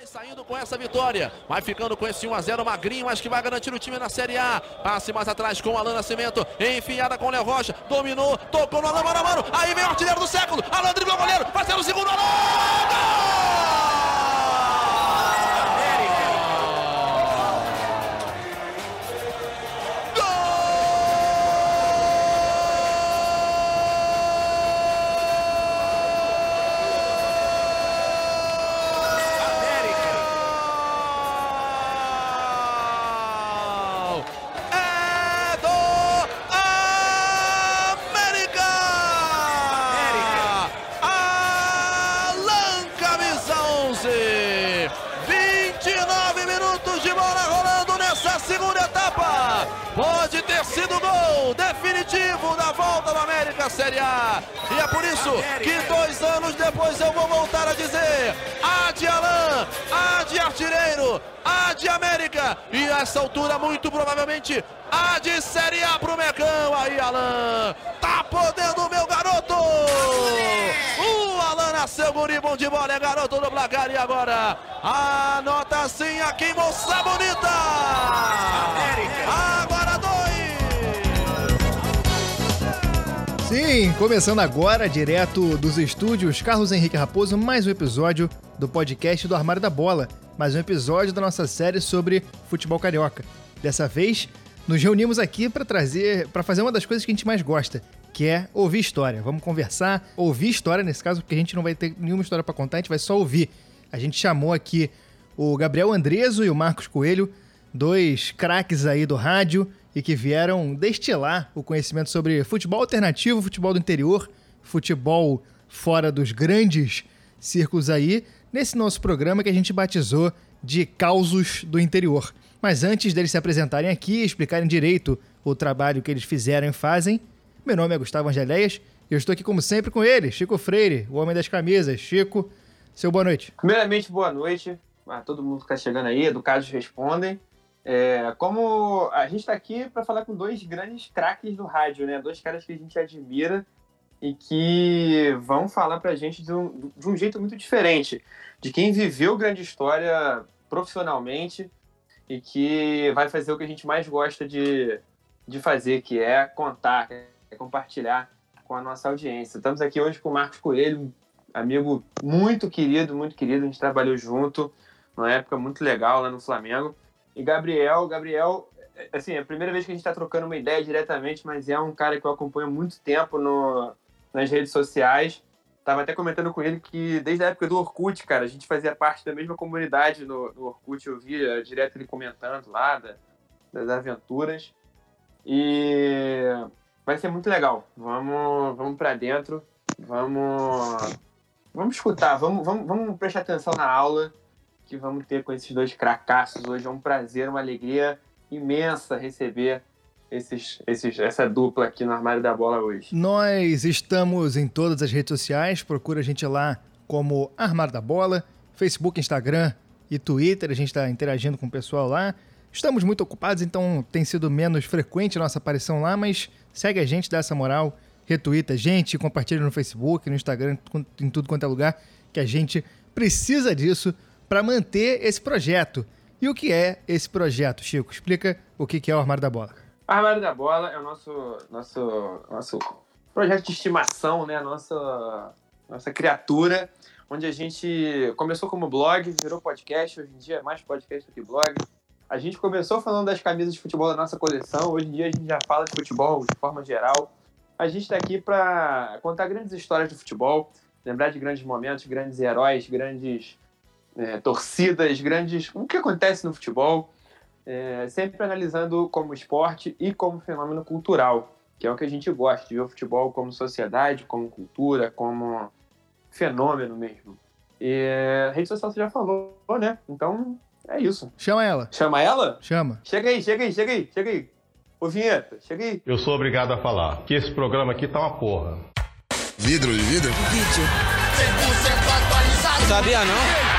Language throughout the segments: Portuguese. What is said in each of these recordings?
Vai saindo com essa vitória, vai ficando com esse 1x0 magrinho, mas que vai garantir o time na Série A. Passe mais atrás com o Alan Nascimento, enfiada com o Léo Rocha, dominou, tocou no Alan, mano aí vem o artilheiro do século, Alan driblou o goleiro, vai ser o segundo, Alan! Gol! Sim aqui, moça bonita! Agora dois! Sim, começando agora, direto dos estúdios Carlos Henrique Raposo, mais um episódio do podcast do Armário da Bola. Mais um episódio da nossa série sobre futebol carioca. Dessa vez, nos reunimos aqui para trazer, para fazer uma das coisas que a gente mais gosta, que é ouvir história. Vamos conversar, ouvir história nesse caso, porque a gente não vai ter nenhuma história para contar, a gente vai só ouvir. A gente chamou aqui o Gabriel Andreso e o Marcos Coelho, dois craques aí do rádio e que vieram destilar o conhecimento sobre futebol alternativo, futebol do interior, futebol fora dos grandes círculos aí, nesse nosso programa que a gente batizou de Causos do Interior. Mas antes deles se apresentarem aqui e explicarem direito o trabalho que eles fizeram e fazem, meu nome é Gustavo Angeléias e eu estou aqui como sempre com ele, Chico Freire, o homem das camisas. Chico, seu boa noite. Primeiramente, boa noite a todo mundo que está chegando aí, educados respondem. É, como a gente está aqui para falar com dois grandes craques do rádio, né? Dois caras que a gente admira e que vão falar para a gente de um, de um jeito muito diferente, de quem viveu grande história profissionalmente e que vai fazer o que a gente mais gosta de, de fazer, que é contar, é compartilhar com a nossa audiência. Estamos aqui hoje com o Marcos Coelho, amigo muito querido, muito querido, a gente trabalhou junto numa época muito legal lá no Flamengo. E Gabriel, Gabriel, assim, é a primeira vez que a gente está trocando uma ideia diretamente, mas é um cara que eu acompanho muito tempo no, nas redes sociais. Tava até comentando com ele que desde a época do Orkut, cara, a gente fazia parte da mesma comunidade no, no Orkut, eu via direto ele comentando lá da, das aventuras. E vai ser muito legal. Vamos, vamos para dentro, vamos, vamos escutar, vamos, vamos, vamos prestar atenção na aula que vamos ter com esses dois cracassos hoje. É um prazer, uma alegria imensa receber esses, esses, essa dupla aqui no Armário da Bola hoje. Nós estamos em todas as redes sociais, procura a gente lá como Armário da Bola, Facebook, Instagram e Twitter, a gente está interagindo com o pessoal lá. Estamos muito ocupados, então tem sido menos frequente a nossa aparição lá, mas segue a gente, dá essa moral, retuita a gente, compartilha no Facebook, no Instagram, em tudo quanto é lugar, que a gente precisa disso para manter esse projeto. E o que é esse projeto, Chico? Explica o que é o Armário da Bola. Armário da Bola é o nosso, nosso, nosso projeto de estimação, né? Nossa, nossa criatura, onde a gente começou como blog, virou podcast, hoje em dia é mais podcast do que blog. A gente começou falando das camisas de futebol da nossa coleção, hoje em dia a gente já fala de futebol de forma geral. A gente está aqui para contar grandes histórias de futebol, lembrar de grandes momentos, grandes heróis, grandes é, torcidas, grandes. o que acontece no futebol, é, sempre analisando como esporte e como fenômeno cultural, que é o que a gente gosta, de ver o futebol como sociedade, como cultura, como fenômeno mesmo. E a rede social você já falou, né? Então é isso. Chama ela. Chama ela? Chama. Chega aí, chega aí, chega aí, chega aí. Ô Vinheta, chega aí. Eu sou obrigado a falar que esse programa aqui tá uma porra. Vidro de vidro? Sabia não? Não, não,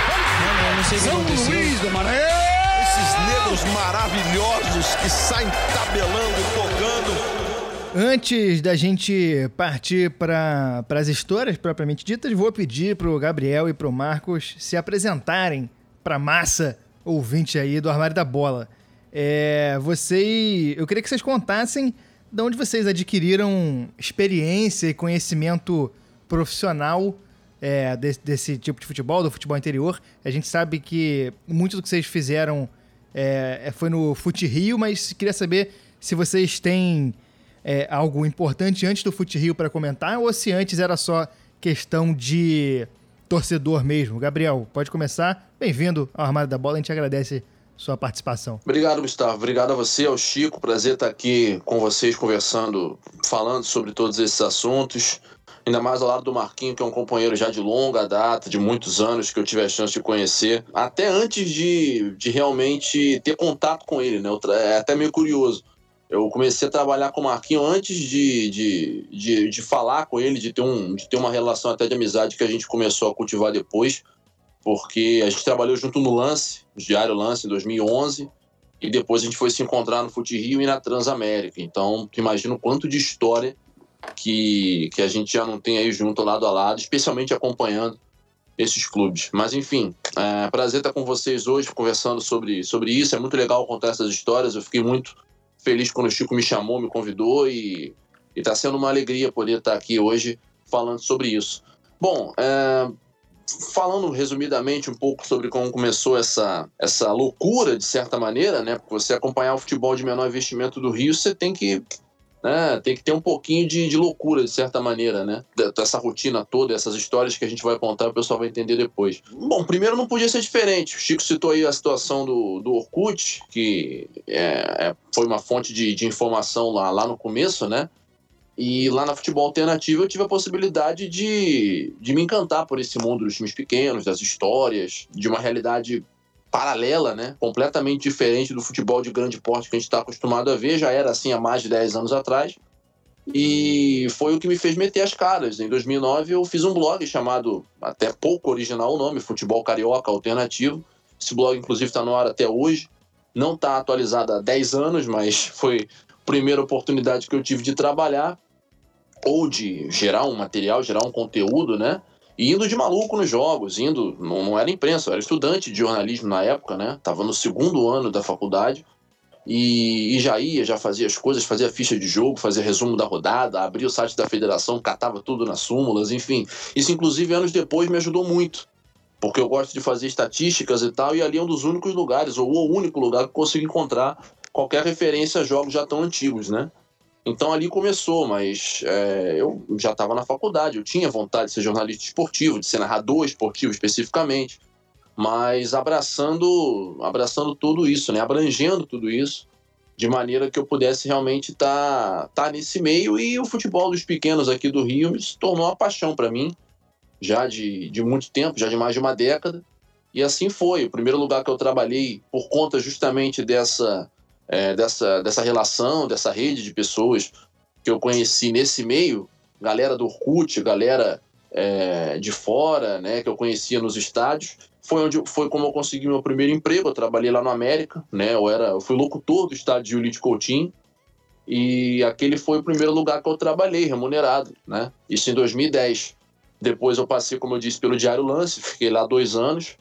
não sei o que São aconteceu. Luís do Maranhão! Esses negros maravilhosos que saem tabelando, tocando. Antes da gente partir para as histórias propriamente ditas, vou pedir para o Gabriel e para o Marcos se apresentarem para massa ouvinte aí do Armário da Bola. É, você, eu queria que vocês contassem de onde vocês adquiriram experiência e conhecimento profissional é, desse, desse, tipo de futebol, do futebol interior. A gente sabe que muito do que vocês fizeram é, é foi no Fute Rio, mas queria saber se vocês têm é, algo importante antes do Fute Rio para comentar ou se antes era só questão de torcedor mesmo. Gabriel, pode começar. Bem-vindo ao Armário da Bola, a gente agradece sua participação. Obrigado, Gustavo. Obrigado a você, ao Chico. Prazer estar aqui com vocês conversando, falando sobre todos esses assuntos ainda mais ao lado do Marquinho, que é um companheiro já de longa data, de muitos anos, que eu tive a chance de conhecer, até antes de, de realmente ter contato com ele, né? É até meio curioso. Eu comecei a trabalhar com o Marquinho antes de, de, de, de, falar com ele, de ter, um, de ter uma relação até de amizade que a gente começou a cultivar depois, porque a gente trabalhou junto no Lance, no Diário Lance, em 2011, e depois a gente foi se encontrar no Fute Rio e na Transamérica. Então, imagina o quanto de história que, que a gente já não tem aí junto lado a lado, especialmente acompanhando esses clubes. Mas enfim, é prazer estar com vocês hoje conversando sobre, sobre isso. É muito legal contar essas histórias. Eu fiquei muito feliz quando o Chico me chamou, me convidou e está sendo uma alegria poder estar aqui hoje falando sobre isso. Bom, é, falando resumidamente um pouco sobre como começou essa, essa loucura, de certa maneira, né? Porque você acompanhar o futebol de menor investimento do Rio, você tem que né? Tem que ter um pouquinho de, de loucura, de certa maneira, né? Dessa rotina toda, essas histórias que a gente vai contar, o pessoal vai entender depois. Bom, primeiro não podia ser diferente. O Chico citou aí a situação do, do Orkut, que é, é, foi uma fonte de, de informação lá, lá no começo, né? E lá na Futebol Alternativo eu tive a possibilidade de, de me encantar por esse mundo dos times pequenos, das histórias, de uma realidade paralela, né? Completamente diferente do futebol de grande porte que a gente está acostumado a ver, já era assim há mais de 10 anos atrás. E foi o que me fez meter as caras. Em 2009 eu fiz um blog chamado, até pouco original o nome, Futebol Carioca Alternativo. Esse blog inclusive está no ar até hoje. Não está atualizado há 10 anos, mas foi a primeira oportunidade que eu tive de trabalhar ou de gerar um material, gerar um conteúdo, né? E indo de maluco nos jogos, indo, não, não era imprensa, eu era estudante de jornalismo na época, né? Tava no segundo ano da faculdade e, e, já ia, já fazia as coisas, fazia ficha de jogo, fazia resumo da rodada, abria o site da federação, catava tudo nas súmulas, enfim. Isso, inclusive, anos depois me ajudou muito, porque eu gosto de fazer estatísticas e tal, e ali é um dos únicos lugares, ou o único lugar que consigo encontrar qualquer referência a jogos já tão antigos, né? Então ali começou, mas é, eu já estava na faculdade, eu tinha vontade de ser jornalista esportivo, de ser narrador esportivo especificamente, mas abraçando, abraçando tudo isso, né, abrangendo tudo isso, de maneira que eu pudesse realmente estar tá, tá nesse meio e o futebol dos pequenos aqui do Rio se tornou uma paixão para mim, já de, de muito tempo, já de mais de uma década, e assim foi. O primeiro lugar que eu trabalhei por conta justamente dessa é, dessa, dessa relação, dessa rede de pessoas que eu conheci nesse meio, galera do Orkut, galera é, de fora, né, que eu conhecia nos estádios, foi onde foi como eu consegui meu primeiro emprego. Eu trabalhei lá no América, né? Eu era, eu fui locutor do estádio Julite Coutinho e aquele foi o primeiro lugar que eu trabalhei remunerado, né? Isso em 2010. Depois eu passei, como eu disse, pelo Diário Lance, fiquei lá dois anos.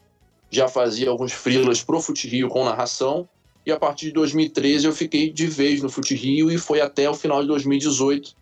Já fazia alguns freelas pro Fute Rio com narração e a partir de 2013 eu fiquei de vez no Fute Rio e foi até o final de 2018,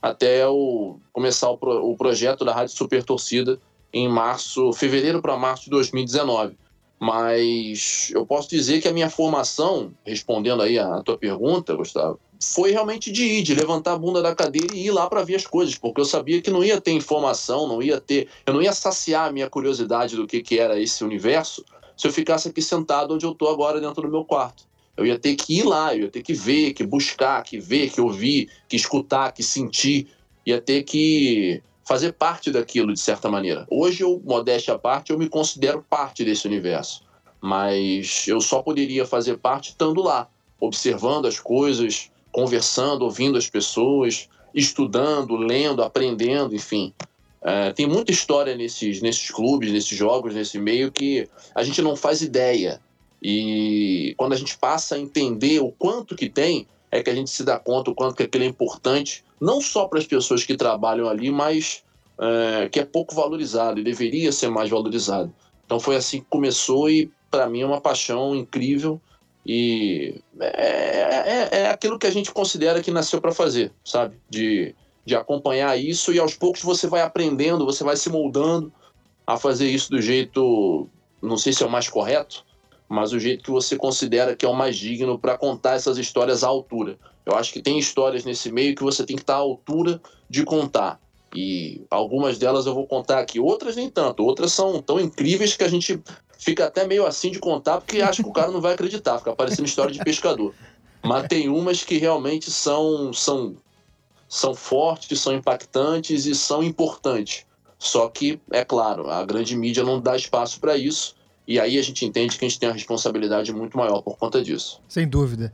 até o, começar o, pro, o projeto da Rádio Super Torcida em março, fevereiro para março de 2019. Mas eu posso dizer que a minha formação, respondendo aí a tua pergunta, Gustavo, foi realmente de ir, de levantar a bunda da cadeira e ir lá para ver as coisas, porque eu sabia que não ia ter informação, não ia ter, eu não ia saciar a minha curiosidade do que, que era esse universo se eu ficasse aqui sentado onde eu estou agora dentro do meu quarto. Eu ia ter que ir lá, eu ia ter que ver, que buscar, que ver, que ouvir, que escutar, que sentir, ia ter que fazer parte daquilo de certa maneira. Hoje eu, modéstia à parte, eu me considero parte desse universo, mas eu só poderia fazer parte estando lá, observando as coisas, conversando, ouvindo as pessoas, estudando, lendo, aprendendo, enfim. É, tem muita história nesses, nesses clubes, nesses jogos, nesse meio que a gente não faz ideia. E quando a gente passa a entender o quanto que tem, é que a gente se dá conta o quanto que aquilo é importante, não só para as pessoas que trabalham ali, mas é, que é pouco valorizado e deveria ser mais valorizado. Então foi assim que começou e para mim é uma paixão incrível e é, é, é aquilo que a gente considera que nasceu para fazer, sabe? De, de acompanhar isso e aos poucos você vai aprendendo, você vai se moldando a fazer isso do jeito, não sei se é o mais correto, mas o jeito que você considera que é o mais digno para contar essas histórias à altura. Eu acho que tem histórias nesse meio que você tem que estar à altura de contar. E algumas delas eu vou contar aqui, outras nem tanto. Outras são tão incríveis que a gente fica até meio assim de contar, porque acha que o cara não vai acreditar, fica parecendo história de pescador. Mas tem umas que realmente são, são, são fortes, são impactantes e são importantes. Só que, é claro, a grande mídia não dá espaço para isso. E aí a gente entende que a gente tem uma responsabilidade muito maior por conta disso. Sem dúvida.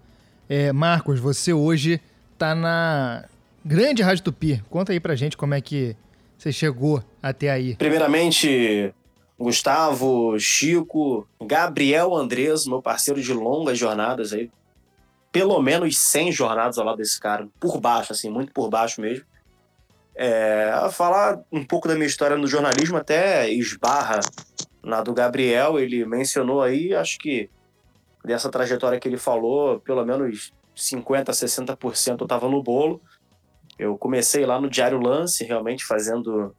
É, Marcos, você hoje está na grande Rádio Tupi. Conta aí pra gente como é que você chegou até aí. Primeiramente, Gustavo, Chico, Gabriel Andres, meu parceiro de longas jornadas aí. Pelo menos 100 jornadas ao lado desse cara, por baixo, assim, muito por baixo mesmo. É, falar um pouco da minha história no jornalismo até esbarra na do Gabriel, ele mencionou aí, acho que dessa trajetória que ele falou, pelo menos 50%, 60% eu estava no bolo. Eu comecei lá no Diário Lance, realmente fazendo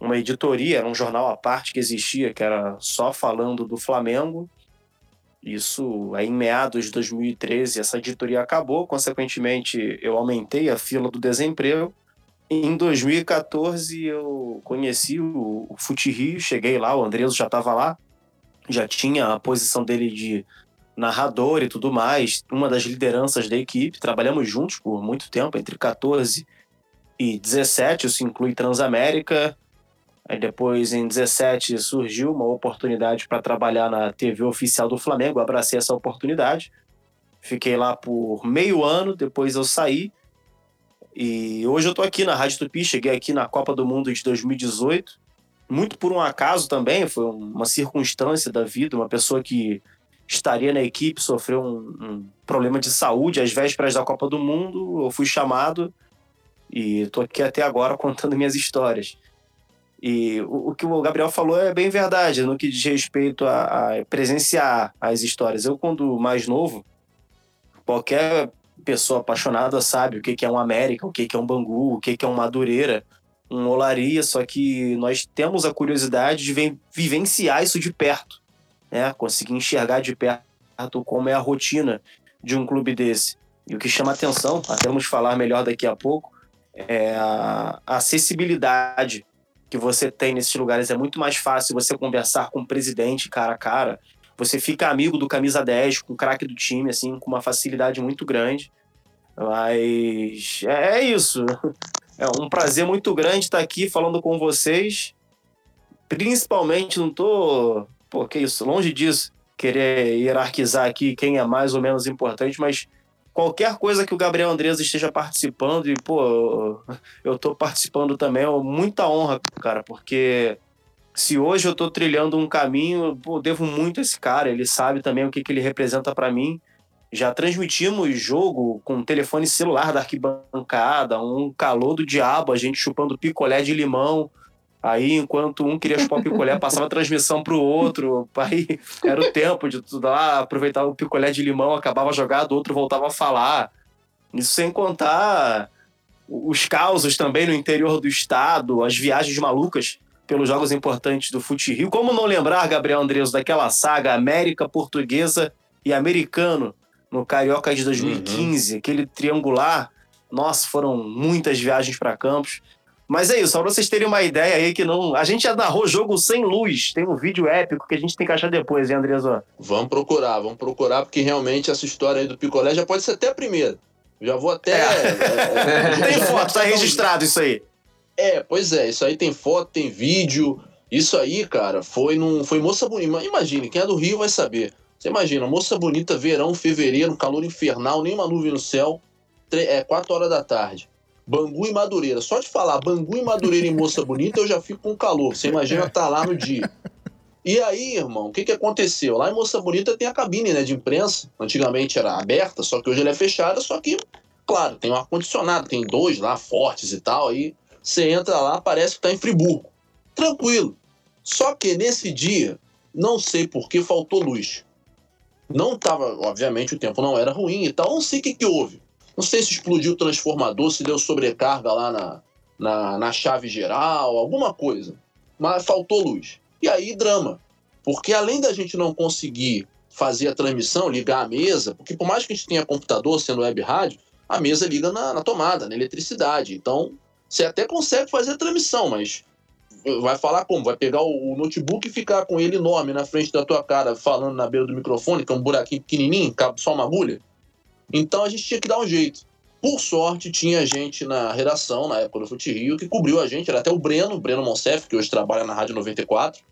uma editoria, era um jornal à parte que existia, que era só falando do Flamengo. Isso aí em meados de 2013, essa editoria acabou, consequentemente eu aumentei a fila do desemprego em 2014 eu conheci o, o Rio, cheguei lá, o Andreso já estava lá, já tinha a posição dele de narrador e tudo mais, uma das lideranças da equipe, trabalhamos juntos por muito tempo, entre 14 e 17, isso inclui Transamérica. Aí depois, em 17, surgiu uma oportunidade para trabalhar na TV oficial do Flamengo, abracei essa oportunidade. Fiquei lá por meio ano, depois eu saí e hoje eu tô aqui na Rádio Tupi, cheguei aqui na Copa do Mundo de 2018, muito por um acaso também, foi uma circunstância da vida, uma pessoa que estaria na equipe sofreu um, um problema de saúde às vésperas da Copa do Mundo, eu fui chamado e tô aqui até agora contando minhas histórias. E o, o, que o Gabriel falou é bem verdade, no que diz respeito a, a presenciar as histórias. Eu, quando mais novo, qualquer pessoa apaixonada sabe o que, que é um América, o que, que é um Bangu, o que, que é um Madureira, um Olaria, só que nós temos a curiosidade de vivenciar isso de perto, né? conseguir enxergar de perto como é a rotina de um clube desse. E o que chama atenção, até vamos falar melhor daqui a pouco, é a acessibilidade que você tem nesses lugares. É muito mais fácil você conversar com o presidente cara a cara, você fica amigo do camisa 10, com o craque do time, assim, com uma facilidade muito grande. Mas é, é isso. É um prazer muito grande estar aqui falando com vocês. Principalmente, não tô. Pô, que isso, longe disso, querer hierarquizar aqui quem é mais ou menos importante, mas qualquer coisa que o Gabriel Andrés esteja participando, e, pô, eu tô participando também, é muita honra, cara, porque se hoje eu estou trilhando um caminho, pô, devo muito a esse cara. Ele sabe também o que, que ele representa para mim. Já transmitimos jogo com telefone celular da arquibancada, um calor do diabo, a gente chupando picolé de limão. Aí, enquanto um queria chupar o picolé, passava a transmissão pro outro. Aí era o tempo de tudo lá, aproveitar o picolé de limão, acabava jogado, o outro voltava a falar. Isso sem contar os causos também no interior do estado, as viagens malucas pelos jogos importantes do Fute Rio. Como não lembrar, Gabriel Andreso, daquela saga América, Portuguesa e Americano no Carioca de 2015, uhum. aquele triangular. Nossa, foram muitas viagens para Campos. Mas é isso, só pra vocês terem uma ideia aí que não. A gente já narrou jogo sem luz. Tem um vídeo épico que a gente tem que achar depois, hein, Andreso? Vamos procurar, vamos procurar, porque realmente essa história aí do picolé já pode ser até a primeira. Já vou até. É. É, é, tem foto, tá registrado isso aí. É, pois é, isso aí tem foto, tem vídeo. Isso aí, cara, foi num. Foi moça bonita. Imagine, quem é do Rio vai saber. Você imagina, moça bonita, verão, fevereiro, calor infernal, nenhuma nuvem no céu. É 4 horas da tarde. Bangu e Madureira. Só de falar Bangu e Madureira e moça bonita, eu já fico com calor. Você imagina estar tá lá no dia. E aí, irmão, o que, que aconteceu? Lá em Moça Bonita tem a cabine né, de imprensa. Antigamente era aberta, só que hoje ela é fechada. Só que, claro, tem um ar-condicionado, tem dois lá fortes e tal. Aí você entra lá, parece que está em Friburgo. Tranquilo. Só que nesse dia não sei por que faltou luz. Não estava, obviamente, o tempo não era ruim e tal. Não sei o que, que houve. Não sei se explodiu o transformador, se deu sobrecarga lá na, na, na chave geral, alguma coisa. Mas faltou luz. E aí, drama. Porque além da gente não conseguir fazer a transmissão, ligar a mesa, porque por mais que a gente tenha computador sendo web rádio, a mesa liga na, na tomada, na eletricidade. Então, você até consegue fazer a transmissão, mas vai falar como? Vai pegar o, notebook e ficar com ele enorme na frente da tua cara, falando na beira do microfone, que é um buraquinho pequenininho, cabe só uma agulha? Então a gente tinha que dar um jeito. Por sorte, tinha gente na redação, na época do Fute Rio, que cobriu a gente, era até o Breno, o Breno Monsef, que hoje trabalha na Rádio 94,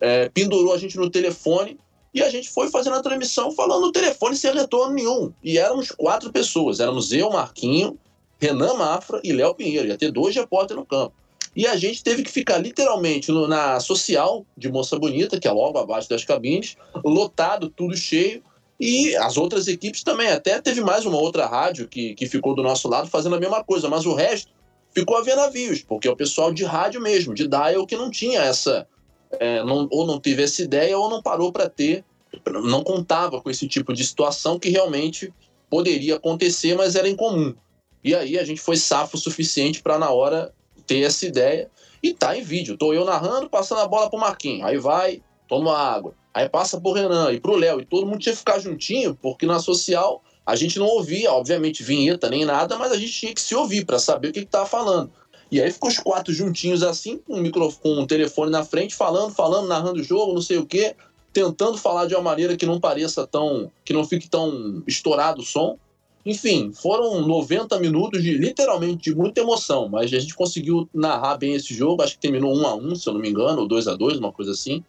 é, pendurou a gente no telefone e a gente foi fazendo a transmissão falando no telefone sem retorno nenhum. E éramos quatro pessoas, éramos eu, Marquinho, Renan Mafra e Léo Pinheiro, ia ter dois repórteres no campo. E a gente teve que ficar literalmente no, na social de Moça Bonita, que é logo abaixo das cabines, lotado, tudo cheio, e as outras equipes também. Até teve mais uma outra rádio que, que ficou do nosso lado fazendo a mesma coisa, mas o resto ficou a ver navios, porque é o pessoal de rádio mesmo, de dial, que não tinha essa. É, não, ou não teve essa ideia, ou não parou para ter, não contava com esse tipo de situação que realmente poderia acontecer, mas era incomum. E aí a gente foi safo o suficiente para, na hora, ter essa ideia. E tá em vídeo. Tô eu narrando, passando a bola pro Marquinhos. Aí vai, toma água. Aí passa pro Renan e pro Léo. E todo mundo tinha que ficar juntinho, porque na social a gente não ouvia, obviamente, vinheta nem nada, mas a gente tinha que se ouvir para saber o que, que tava falando. E aí ficou os quatro juntinhos assim, com o microfone, com o telefone na frente, falando, falando, narrando o jogo, não sei o quê, tentando falar de uma maneira que não pareça tão. que não fique tão estourado o som. Enfim, foram 90 minutos de literalmente de muita emoção, mas a gente conseguiu narrar bem esse jogo. Acho que terminou 1 a 1 se eu não me engano, ou 2 a 2 uma coisa assim.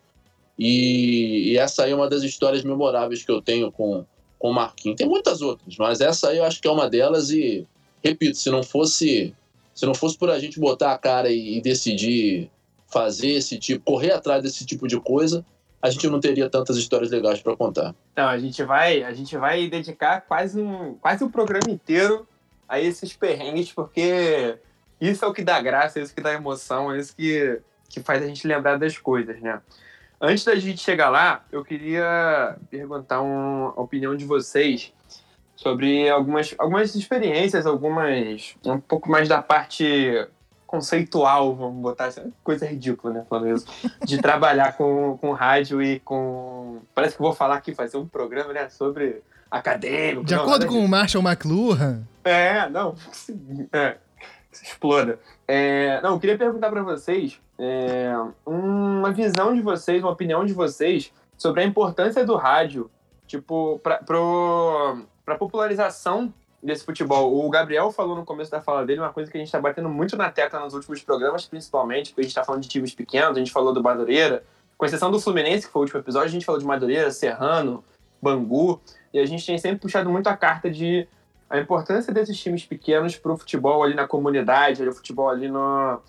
E, e, essa aí é uma das histórias memoráveis que eu tenho com, com o Marquinhos. Tem muitas outras, mas essa aí eu acho que é uma delas. E, repito, se não fosse se não fosse por a gente botar a cara e, e decidir fazer esse tipo, correr atrás desse tipo de coisa, a gente não teria tantas histórias legais para contar. Não, a gente vai, a gente vai dedicar quase um, quase um programa inteiro a esses perrengues, porque isso é o que dá graça, é isso que dá emoção, é isso que, que faz a gente lembrar das coisas, né? Antes da gente chegar lá, eu queria perguntar uma opinião de vocês sobre algumas, algumas experiências, algumas. um pouco mais da parte conceitual, vamos botar assim, coisa ridícula, né, falando isso, de trabalhar com, com rádio e com. Parece que vou falar aqui, fazer um programa, né, sobre acadêmico. De não, acordo com o Marshall McLuhan. É, não, é, exploda. É, não, eu queria perguntar para vocês é, uma visão de vocês, uma opinião de vocês sobre a importância do rádio, tipo, para a popularização desse futebol. O Gabriel falou no começo da fala dele uma coisa que a gente está batendo muito na tecla nos últimos programas, principalmente, porque a gente está falando de times pequenos, a gente falou do Madureira, com exceção do Fluminense, que foi o último episódio, a gente falou de Madureira, Serrano, Bangu, e a gente tem sempre puxado muito a carta de a importância desses times pequenos para o futebol ali na comunidade, o futebol ali no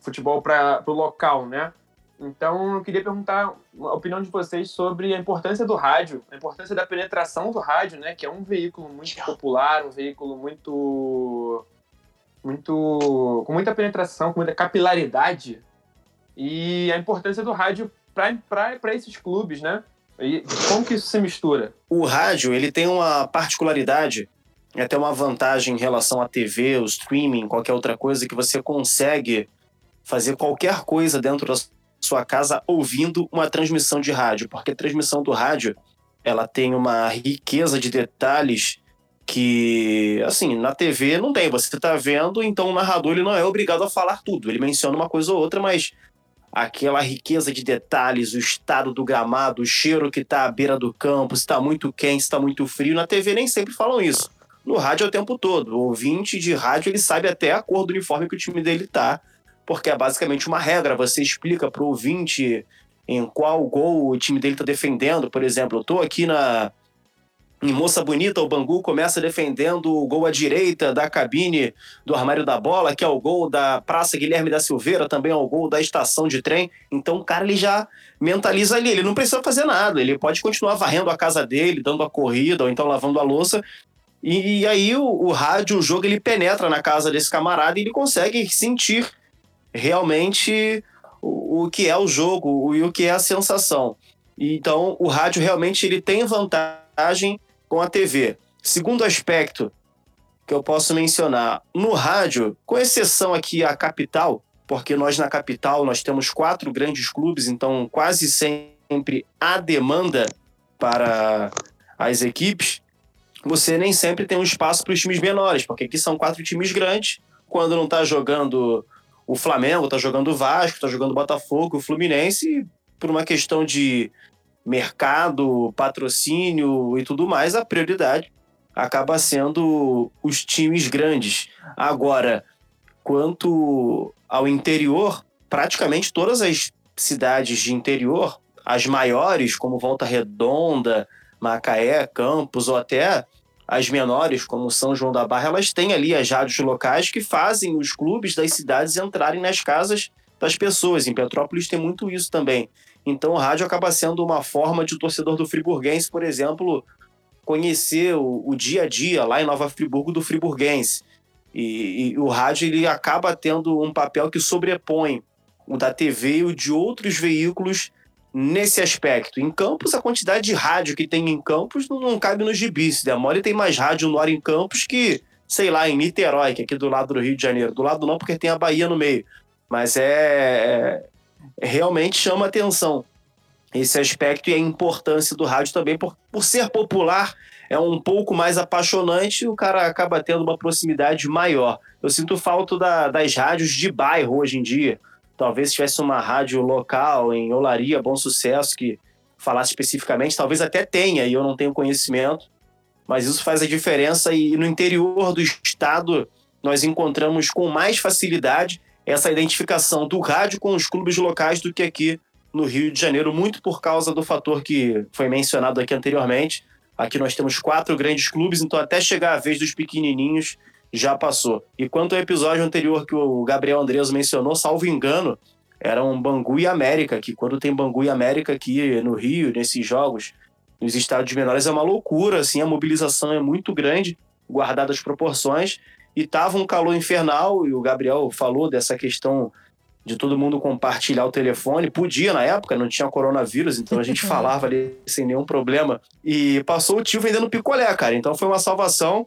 futebol para o local, né? Então, eu queria perguntar a opinião de vocês sobre a importância do rádio, a importância da penetração do rádio, né? Que é um veículo muito popular, um veículo muito. muito com muita penetração, com muita capilaridade. E a importância do rádio para esses clubes, né? E como que isso se mistura? O rádio, ele tem uma particularidade, até uma vantagem em relação à TV, o streaming, qualquer outra coisa, que você consegue fazer qualquer coisa dentro da sua casa ouvindo uma transmissão de rádio, porque a transmissão do rádio ela tem uma riqueza de detalhes que, assim, na TV não tem. Você está vendo, então o narrador ele não é obrigado a falar tudo. Ele menciona uma coisa ou outra, mas aquela riqueza de detalhes, o estado do gramado, o cheiro que está à beira do campo, se está muito quente, se está muito frio, na TV nem sempre falam isso. No rádio o tempo todo. O ouvinte de rádio ele sabe até a cor do uniforme que o time dele tá porque é basicamente uma regra. Você explica para o ouvinte em qual gol o time dele está defendendo. Por exemplo, eu estou aqui na em Moça Bonita, o Bangu começa defendendo o gol à direita da cabine do armário da bola, que é o gol da Praça Guilherme da Silveira, também é o gol da estação de trem. Então o cara ele já mentaliza ali, ele não precisa fazer nada, ele pode continuar varrendo a casa dele, dando a corrida ou então lavando a louça. E, e aí o, o rádio, o jogo, ele penetra na casa desse camarada e ele consegue sentir realmente o, o que é o jogo e o que é a sensação. Então, o rádio realmente ele tem vantagem com a TV. Segundo aspecto que eu posso mencionar, no rádio, com exceção aqui a capital, porque nós na capital nós temos quatro grandes clubes, então quase sempre há demanda para as equipes, você nem sempre tem um espaço para os times menores, porque aqui são quatro times grandes. Quando não está jogando o Flamengo, está jogando o Vasco, está jogando o Botafogo, o Fluminense, por uma questão de mercado, patrocínio e tudo mais, a prioridade acaba sendo os times grandes. Agora, quanto ao interior, praticamente todas as cidades de interior, as maiores, como Volta Redonda, Macaé, Campos ou até as menores, como São João da Barra, elas têm ali as rádios locais que fazem os clubes das cidades entrarem nas casas das pessoas. Em Petrópolis tem muito isso também. Então o rádio acaba sendo uma forma de o torcedor do Friburguense, por exemplo, conhecer o, o, dia a dia lá em Nova Friburgo do Friburguense. E, e, o rádio ele acaba tendo um papel que sobrepõe o da TV e o de outros veículos nesse aspecto. Em Campos, a quantidade de rádio que tem em Campos não, não cabe no gibi. Se demora, tem mais rádio no ar em Campos que, sei lá, em Niterói, que é aqui do lado do Rio de Janeiro. Do lado não, porque tem a Bahia no meio. Mas é, é realmente chama atenção esse aspecto e a importância do rádio também, por, por ser popular, é um pouco mais apaixonante, o cara acaba tendo uma proximidade maior. Eu sinto falta da, das rádios de bairro hoje em dia. Talvez se tivesse uma rádio local em Olaria, Bom Sucesso, que falasse especificamente, talvez até tenha, e eu não tenho conhecimento, mas isso faz a diferença e no interior do estado nós encontramos com mais facilidade essa identificação do rádio com os clubes locais do que aqui no Rio de Janeiro, muito por causa do fator que foi mencionado aqui anteriormente. Aqui nós temos quatro grandes clubes, então até chegar a vez dos pequenininhos já passou. E quanto ao episódio anterior que o Gabriel Andreas mencionou, salvo engano, era um Bangu e América, que quando tem Bangu e América aqui no Rio, nesses jogos, nos estádios menores, é uma loucura, assim, a mobilização é muito grande, guardadas as proporções, e tava um calor infernal, e o Gabriel falou dessa questão de todo mundo compartilhar o telefone. Podia na época, não tinha coronavírus, então a gente falava ali sem nenhum problema. E passou o tio vendendo picolé, cara. Então foi uma salvação.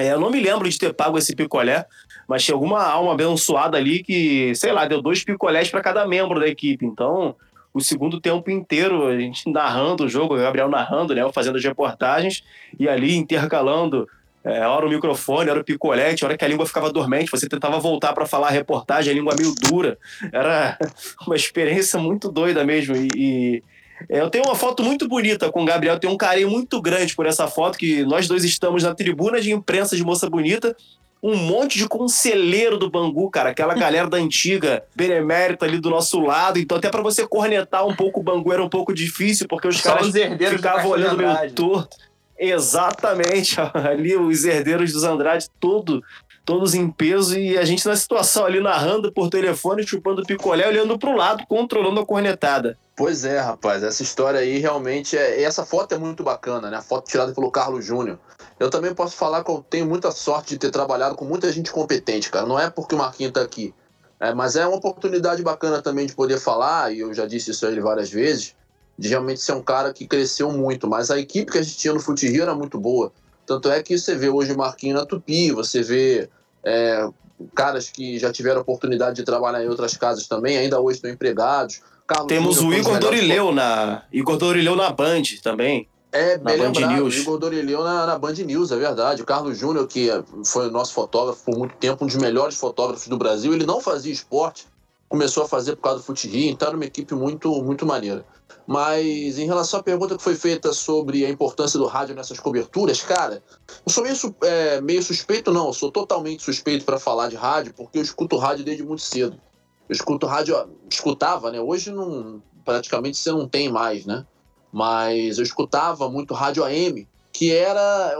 É, eu não me lembro de ter pago esse picolé, mas tinha alguma alma abençoada ali que, sei lá, deu dois picolés para cada membro da equipe. Então, o segundo tempo inteiro, a gente narrando o jogo, o Gabriel narrando, né? Eu fazendo as reportagens e ali intercalando é, hora o microfone, hora o picolete, hora que a língua ficava dormente, você tentava voltar para falar a reportagem, a língua meio dura. Era uma experiência muito doida mesmo. E, eu tenho uma foto muito bonita com o Gabriel, tenho um carinho muito grande por essa foto, que nós dois estamos na tribuna de imprensa de Moça Bonita, um monte de conselheiro do Bangu, cara, aquela galera da antiga, benemérita ali do nosso lado. Então, até para você cornetar um pouco o Bangu era um pouco difícil, porque os Só caras os ficavam olhando meio torto. Exatamente, ali os herdeiros dos Andrade, todo, todos em peso, e a gente na situação ali narrando por telefone, chupando picolé, olhando para o lado, controlando a cornetada. Pois é, rapaz, essa história aí realmente é. Essa foto é muito bacana, né? A foto tirada pelo Carlos Júnior. Eu também posso falar que eu tenho muita sorte de ter trabalhado com muita gente competente, cara. Não é porque o Marquinhos tá aqui. É, mas é uma oportunidade bacana também de poder falar, e eu já disse isso a ele várias vezes, de realmente ser um cara que cresceu muito. Mas a equipe que a gente tinha no Fute Rio era muito boa. Tanto é que você vê hoje o Marquinhos na Tupi, você vê é, caras que já tiveram oportunidade de trabalhar em outras casas também, ainda hoje estão empregados. Carlos Temos Júnior, o Igor Dorileu na Igor Dorileu na Band também. É, bem na lembrado, News. Igor Dorileu na, na Band News, é verdade. O Carlos Júnior, que foi o nosso fotógrafo por muito tempo, um dos melhores fotógrafos do Brasil, ele não fazia esporte, começou a fazer por causa do Fute Rio, então era uma equipe muito, muito maneira. Mas em relação à pergunta que foi feita sobre a importância do rádio nessas coberturas, cara, eu sou meio, é, meio suspeito, não, eu sou totalmente suspeito para falar de rádio, porque eu escuto rádio desde muito cedo. Eu escuto rádio, escutava, né? Hoje não, praticamente você não tem mais, né? Mas eu escutava muito rádio AM, que era.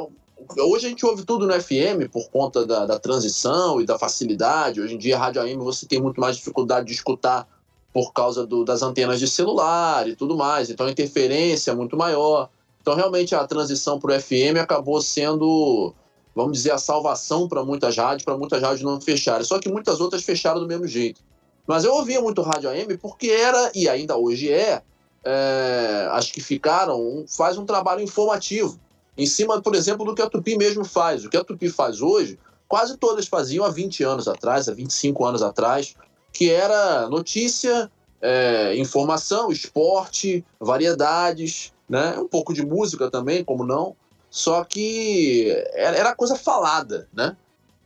Hoje a gente ouve tudo no FM por conta da, da transição e da facilidade. Hoje em dia, rádio AM você tem muito mais dificuldade de escutar por causa do, das antenas de celular e tudo mais. Então a interferência é muito maior. Então realmente a transição para o FM acabou sendo, vamos dizer, a salvação para muitas rádios, para muitas rádios não fecharem. Só que muitas outras fecharam do mesmo jeito. Mas eu ouvia muito rádio AM porque era, e ainda hoje é, é, as que ficaram, faz um trabalho informativo. Em cima, por exemplo, do que a Tupi mesmo faz. O que a Tupi faz hoje, quase todas faziam há 20 anos atrás, há 25 anos atrás, que era notícia, é, informação, esporte, variedades, né? um pouco de música também, como não. Só que era coisa falada, né?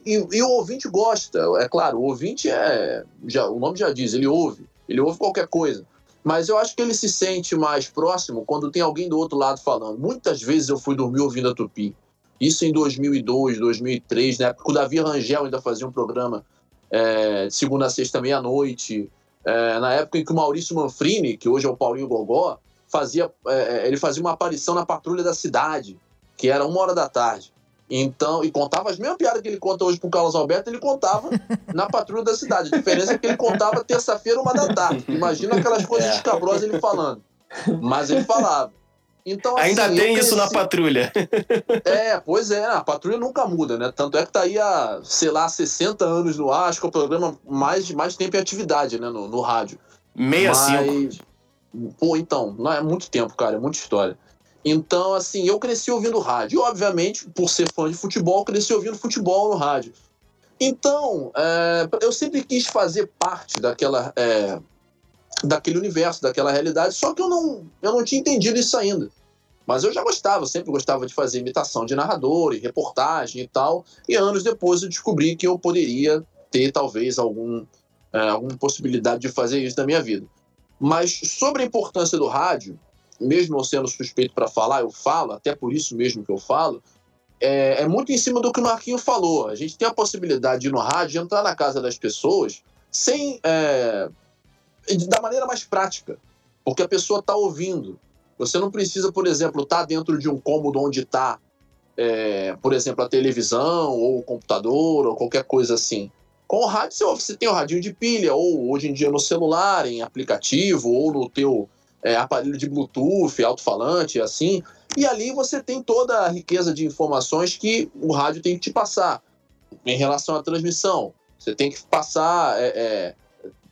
E, e, o ouvinte gosta, é claro, o ouvinte é. Já, o nome já diz, ele ouve, ele ouve qualquer coisa. Mas eu acho que ele se sente mais próximo quando tem alguém do outro lado falando. Muitas vezes eu fui dormir ouvindo a Tupi. Isso em 2002, 2003, na época o Davi Rangel ainda fazia um programa é, de segunda a sexta, meia-noite. É, na época em que o Maurício Manfrini, que hoje é o Paulinho Gogó, fazia, é, ele fazia uma aparição na Patrulha da Cidade, que era uma hora da tarde. Então, e contava as mesmas piadas que ele conta hoje pro Carlos Alberto, ele contava na Patrulha da Cidade. A diferença é que ele contava terça-feira, uma da tarde. Imagina aquelas coisas é. escabrosas ele falando. Mas ele falava. Então, assim, Ainda tem isso na patrulha. É, pois é, a patrulha nunca muda, né? Tanto é que tá aí há, sei lá, 60 anos no ar, acho que é o programa mais, mais tempo em atividade, né, no, no rádio. 65. Mas, pô, então, não é muito tempo, cara, é muita história. Então, assim, eu cresci ouvindo rádio. E, obviamente, por ser fã de futebol, cresci ouvindo futebol no rádio. Então, é, eu sempre quis fazer parte daquela, é, daquele universo, daquela realidade, só que eu não, eu não tinha entendido isso ainda. Mas eu já gostava, sempre gostava de fazer imitação de narrador e reportagem e tal. E anos depois eu descobri que eu poderia ter, talvez, algum, é, alguma possibilidade de fazer isso na minha vida. Mas sobre a importância do rádio, mesmo eu sendo suspeito para falar, eu falo, até por isso mesmo que eu falo, é, é, muito em cima do que o Marquinho falou. A gente tem a possibilidade de ir no rádio, entrar na casa das pessoas, sem é, da maneira mais prática, porque a pessoa está ouvindo. Você não precisa, por exemplo, estar tá dentro de um cômodo onde está, é, por exemplo, a televisão ou o computador ou qualquer coisa assim. Com o rádio, você tem o radinho de pilha, ou hoje em dia no celular, em aplicativo, ou no teu é, aparelho de Bluetooth, alto-falante, assim. E ali você tem toda a riqueza de informações que o rádio tem que te passar em relação à transmissão. Você tem que passar, é, é,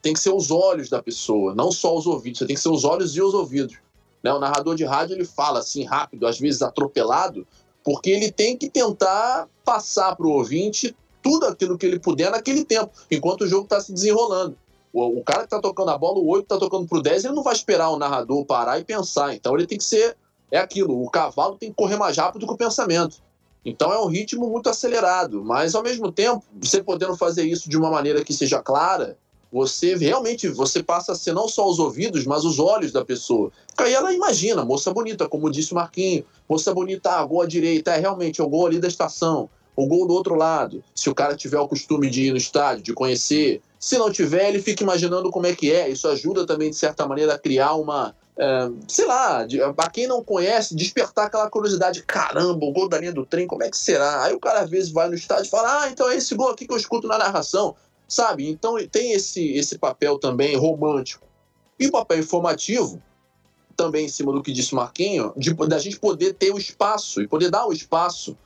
tem que ser os olhos da pessoa, não só os ouvidos. Você tem que ser os olhos e os ouvidos. Né? O narrador de rádio ele fala assim rápido, às vezes atropelado, porque ele tem que tentar passar para o ouvinte tudo aquilo que ele puder naquele tempo, enquanto o jogo está se desenrolando. O, o, cara que tá tocando a bola, o 8 tá tocando pro 10, ele não vai esperar o narrador parar e pensar. Então ele tem que ser. É aquilo, o cavalo tem que correr mais rápido que o pensamento. Então é um ritmo muito acelerado, mas ao mesmo tempo, você podendo fazer isso de uma maneira que seja clara, você realmente você passa a ser não só os ouvidos, mas os olhos da pessoa. Porque aí ela imagina, moça bonita, como disse o Marquinho, moça bonita, ah, gol à direita, é realmente é o gol ali da estação, o gol do outro lado. Se o cara tiver o costume de ir no estádio, de conhecer, se não tiver, ele fica imaginando como é que é. Isso ajuda também, de certa maneira, a criar uma. É, sei lá, para quem não conhece, despertar aquela curiosidade. Caramba, o gol da linha do trem, como é que será? Aí o cara às vezes vai no estádio e fala: Ah, então é esse gol aqui que eu escuto na narração. Sabe? Então tem esse, esse papel também romântico. E o papel informativo, também em cima do que disse o Marquinho, de, da gente poder ter o espaço e poder dar o espaço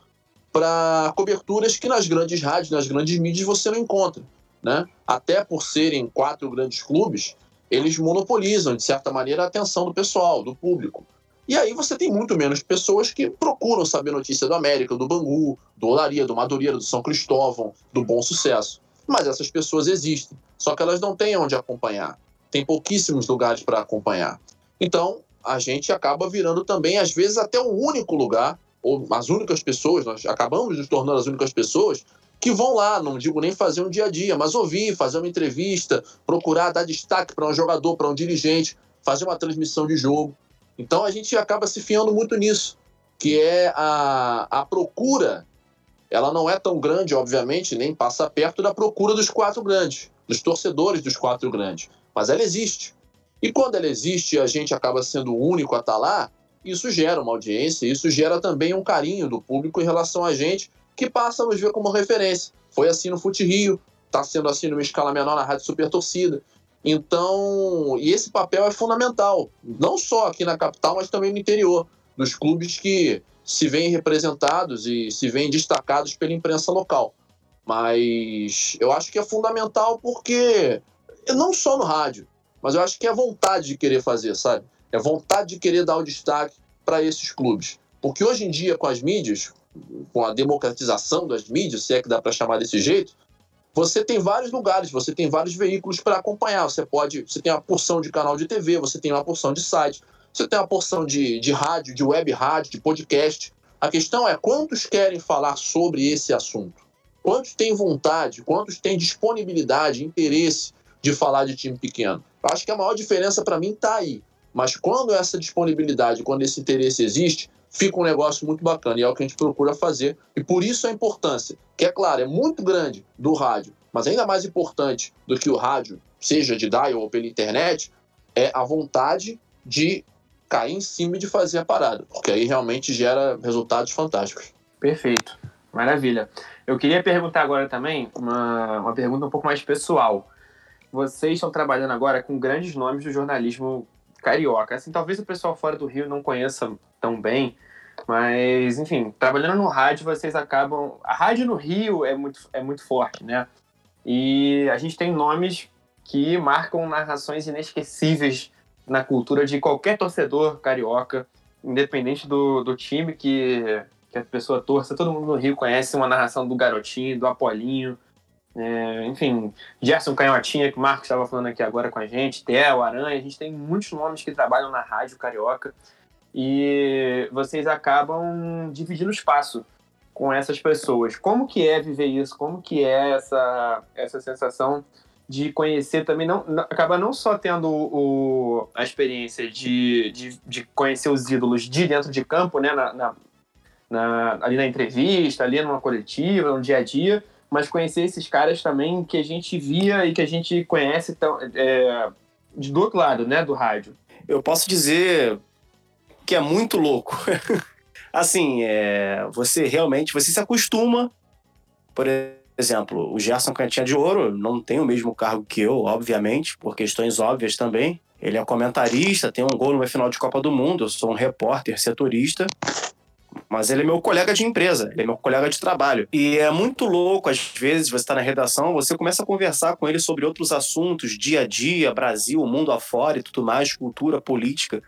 para coberturas que nas grandes rádios, nas grandes mídias você não encontra né? Até por serem quatro grandes clubes, eles monopolizam, de certa maneira, a atenção do pessoal, do público. E aí você tem muito menos pessoas que procuram saber notícia do América, do Bangu, do Olaria, do Madureira, do São Cristóvão, do Bom Sucesso. Mas essas pessoas existem, só que elas não têm onde acompanhar. Tem pouquíssimos lugares para acompanhar. Então, a gente acaba virando também, às vezes, até o único lugar, ou as únicas pessoas, nós acabamos nos tornando as únicas pessoas que vão lá, não digo nem fazer um dia a dia, mas ouvir, fazer uma entrevista, procurar dar destaque para um jogador, para um dirigente, fazer uma transmissão de jogo. Então a gente acaba se fiando muito nisso, que é a, a procura. Ela não é tão grande, obviamente, nem passa perto da procura dos quatro grandes, dos torcedores dos quatro grandes, mas ela existe. E quando ela existe a gente acaba sendo o único a estar tá lá, isso gera uma audiência, isso gera também um carinho do público em relação a gente que passa a nos ver como referência. Foi assim no Fute Rio, está sendo assim numa escala menor na Rádio Super Torcida. Então, e esse papel é fundamental, não só aqui na capital, mas também no interior, dos clubes que se veem representados e se veem destacados pela imprensa local. Mas eu acho que é fundamental porque, não só no rádio, mas eu acho que é vontade de querer fazer, sabe? é vontade de querer dar o destaque para esses clubes. Porque hoje em dia, com as mídias, com a democratização das mídias, se é que dá para chamar desse jeito, você tem vários lugares, você tem vários veículos para acompanhar. Você pode, você tem uma porção de canal de TV, você tem uma porção de site, você tem uma porção de, de rádio, de web rádio, de podcast. A questão é quantos querem falar sobre esse assunto? Quantos têm vontade, quantos têm disponibilidade, interesse de falar de time pequeno? Eu acho que a maior diferença para mim está aí. Mas quando essa disponibilidade, quando esse interesse existe, fica um negócio muito bacana e é o que a gente procura fazer. E por isso a importância, que é claro, é muito grande do rádio, mas ainda mais importante do que o rádio, seja de dial ou pela internet, é a vontade de cair em cima de fazer a parada, porque aí realmente gera resultados fantásticos. Perfeito, maravilha. Eu queria perguntar agora também uma, uma pergunta um pouco mais pessoal. Vocês estão trabalhando agora com grandes nomes do jornalismo carioca. Assim, talvez o pessoal fora do Rio não conheça tão bem, mas, enfim, trabalhando no rádio, vocês acabam. A rádio no Rio é muito, é muito forte, né? E a gente tem nomes que marcam narrações inesquecíveis na cultura de qualquer torcedor carioca, independente do, do time que, que a pessoa torça. Todo mundo no Rio conhece uma narração do Garotinho, do Apolinho, é, enfim, Gerson Canhotinha, que o Marcos estava falando aqui agora com a gente, Theo, Aranha, a gente tem muitos nomes que trabalham na rádio carioca e vocês acabam dividindo espaço com essas pessoas. Como que é viver isso? Como que é essa, essa sensação de conhecer também, não, acaba não só tendo o, a experiência de, de, de, conhecer os ídolos de dentro de campo, né, na, na, na, ali na entrevista, ali numa coletiva, no dia a dia, mas conhecer esses caras também que a gente via e que a gente conhece tão, é, do outro lado, né, do rádio. Eu posso dizer que é muito louco. assim, é, você realmente você se acostuma. Por exemplo, o Gerson Cantinha de Ouro não tem o mesmo cargo que eu, obviamente, por questões óbvias também. Ele é comentarista, tem um gol numa final de Copa do Mundo, eu sou um repórter setorista. Mas ele é meu colega de empresa, ele é meu colega de trabalho. E é muito louco, às vezes, você está na redação, você começa a conversar com ele sobre outros assuntos, dia a dia, Brasil, mundo afora e tudo mais, cultura, política.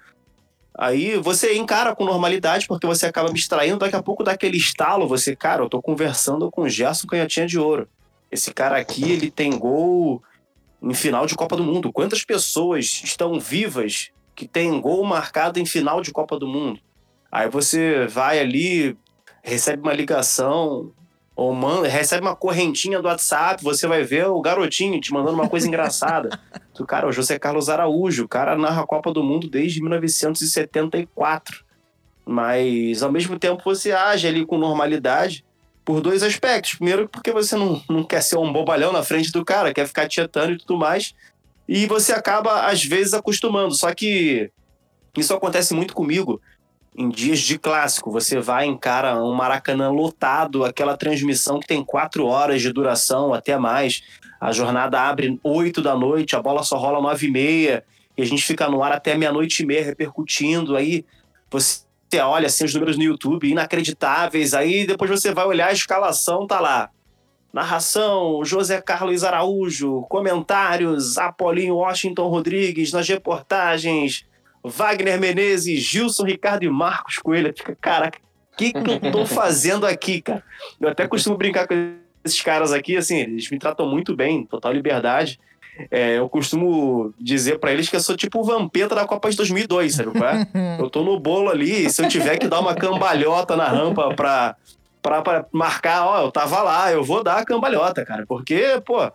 Aí você encara com normalidade, porque você acaba abstraindo, daqui a pouco daquele estalo, você, cara, eu tô conversando com o Gerson Canhotinha de Ouro. Esse cara aqui, ele tem gol em final de Copa do Mundo. Quantas pessoas estão vivas que tem gol marcado em final de Copa do Mundo? Aí você vai ali, recebe uma ligação, ou manda, recebe uma correntinha do WhatsApp, você vai ver o garotinho te mandando uma coisa engraçada. O cara, o José Carlos Araújo, o cara narra a Copa do Mundo desde 1974. Mas, ao mesmo tempo, você age ali com normalidade por dois aspectos. Primeiro, porque você não, não quer ser um bobalhão na frente do cara, quer ficar tietando e tudo mais. E você acaba, às vezes, acostumando. Só que isso acontece muito comigo em dias de clássico. Você vai, encara um Maracanã lotado, aquela transmissão que tem quatro horas de duração, até mais. A jornada abre oito da noite, a bola só rola nove e meia, e a gente fica no ar até meia-noite e meia repercutindo. Aí você olha assim, os números no YouTube, inacreditáveis. Aí depois você vai olhar a escalação, tá lá. Narração, José Carlos Araújo, comentários, Apolinho Washington Rodrigues nas reportagens, Wagner Menezes, Gilson, Ricardo e Marcos Coelho. Fica, caraca, o que, que eu tô fazendo aqui, cara? Eu até costumo brincar com esses caras aqui, assim, eles me tratam muito bem, total liberdade. É, eu costumo dizer para eles que eu sou tipo o Vampeta da Copa de 2002, sabe? É? Eu tô no bolo ali, e se eu tiver que dar uma cambalhota na rampa pra, pra, pra marcar, ó, eu tava lá, eu vou dar a cambalhota, cara. Porque, pô,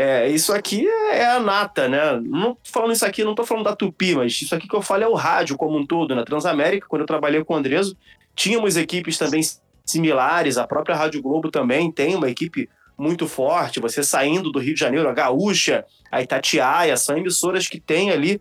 é, isso aqui é a nata, né? Não tô falando isso aqui, não tô falando da Tupi, mas isso aqui que eu falo é o rádio como um todo. Na Transamérica, quando eu trabalhei com o Andreso, tínhamos equipes também similares, a própria Rádio Globo também tem uma equipe muito forte. Você saindo do Rio de Janeiro, a Gaúcha, a Itatiaia, são emissoras que têm ali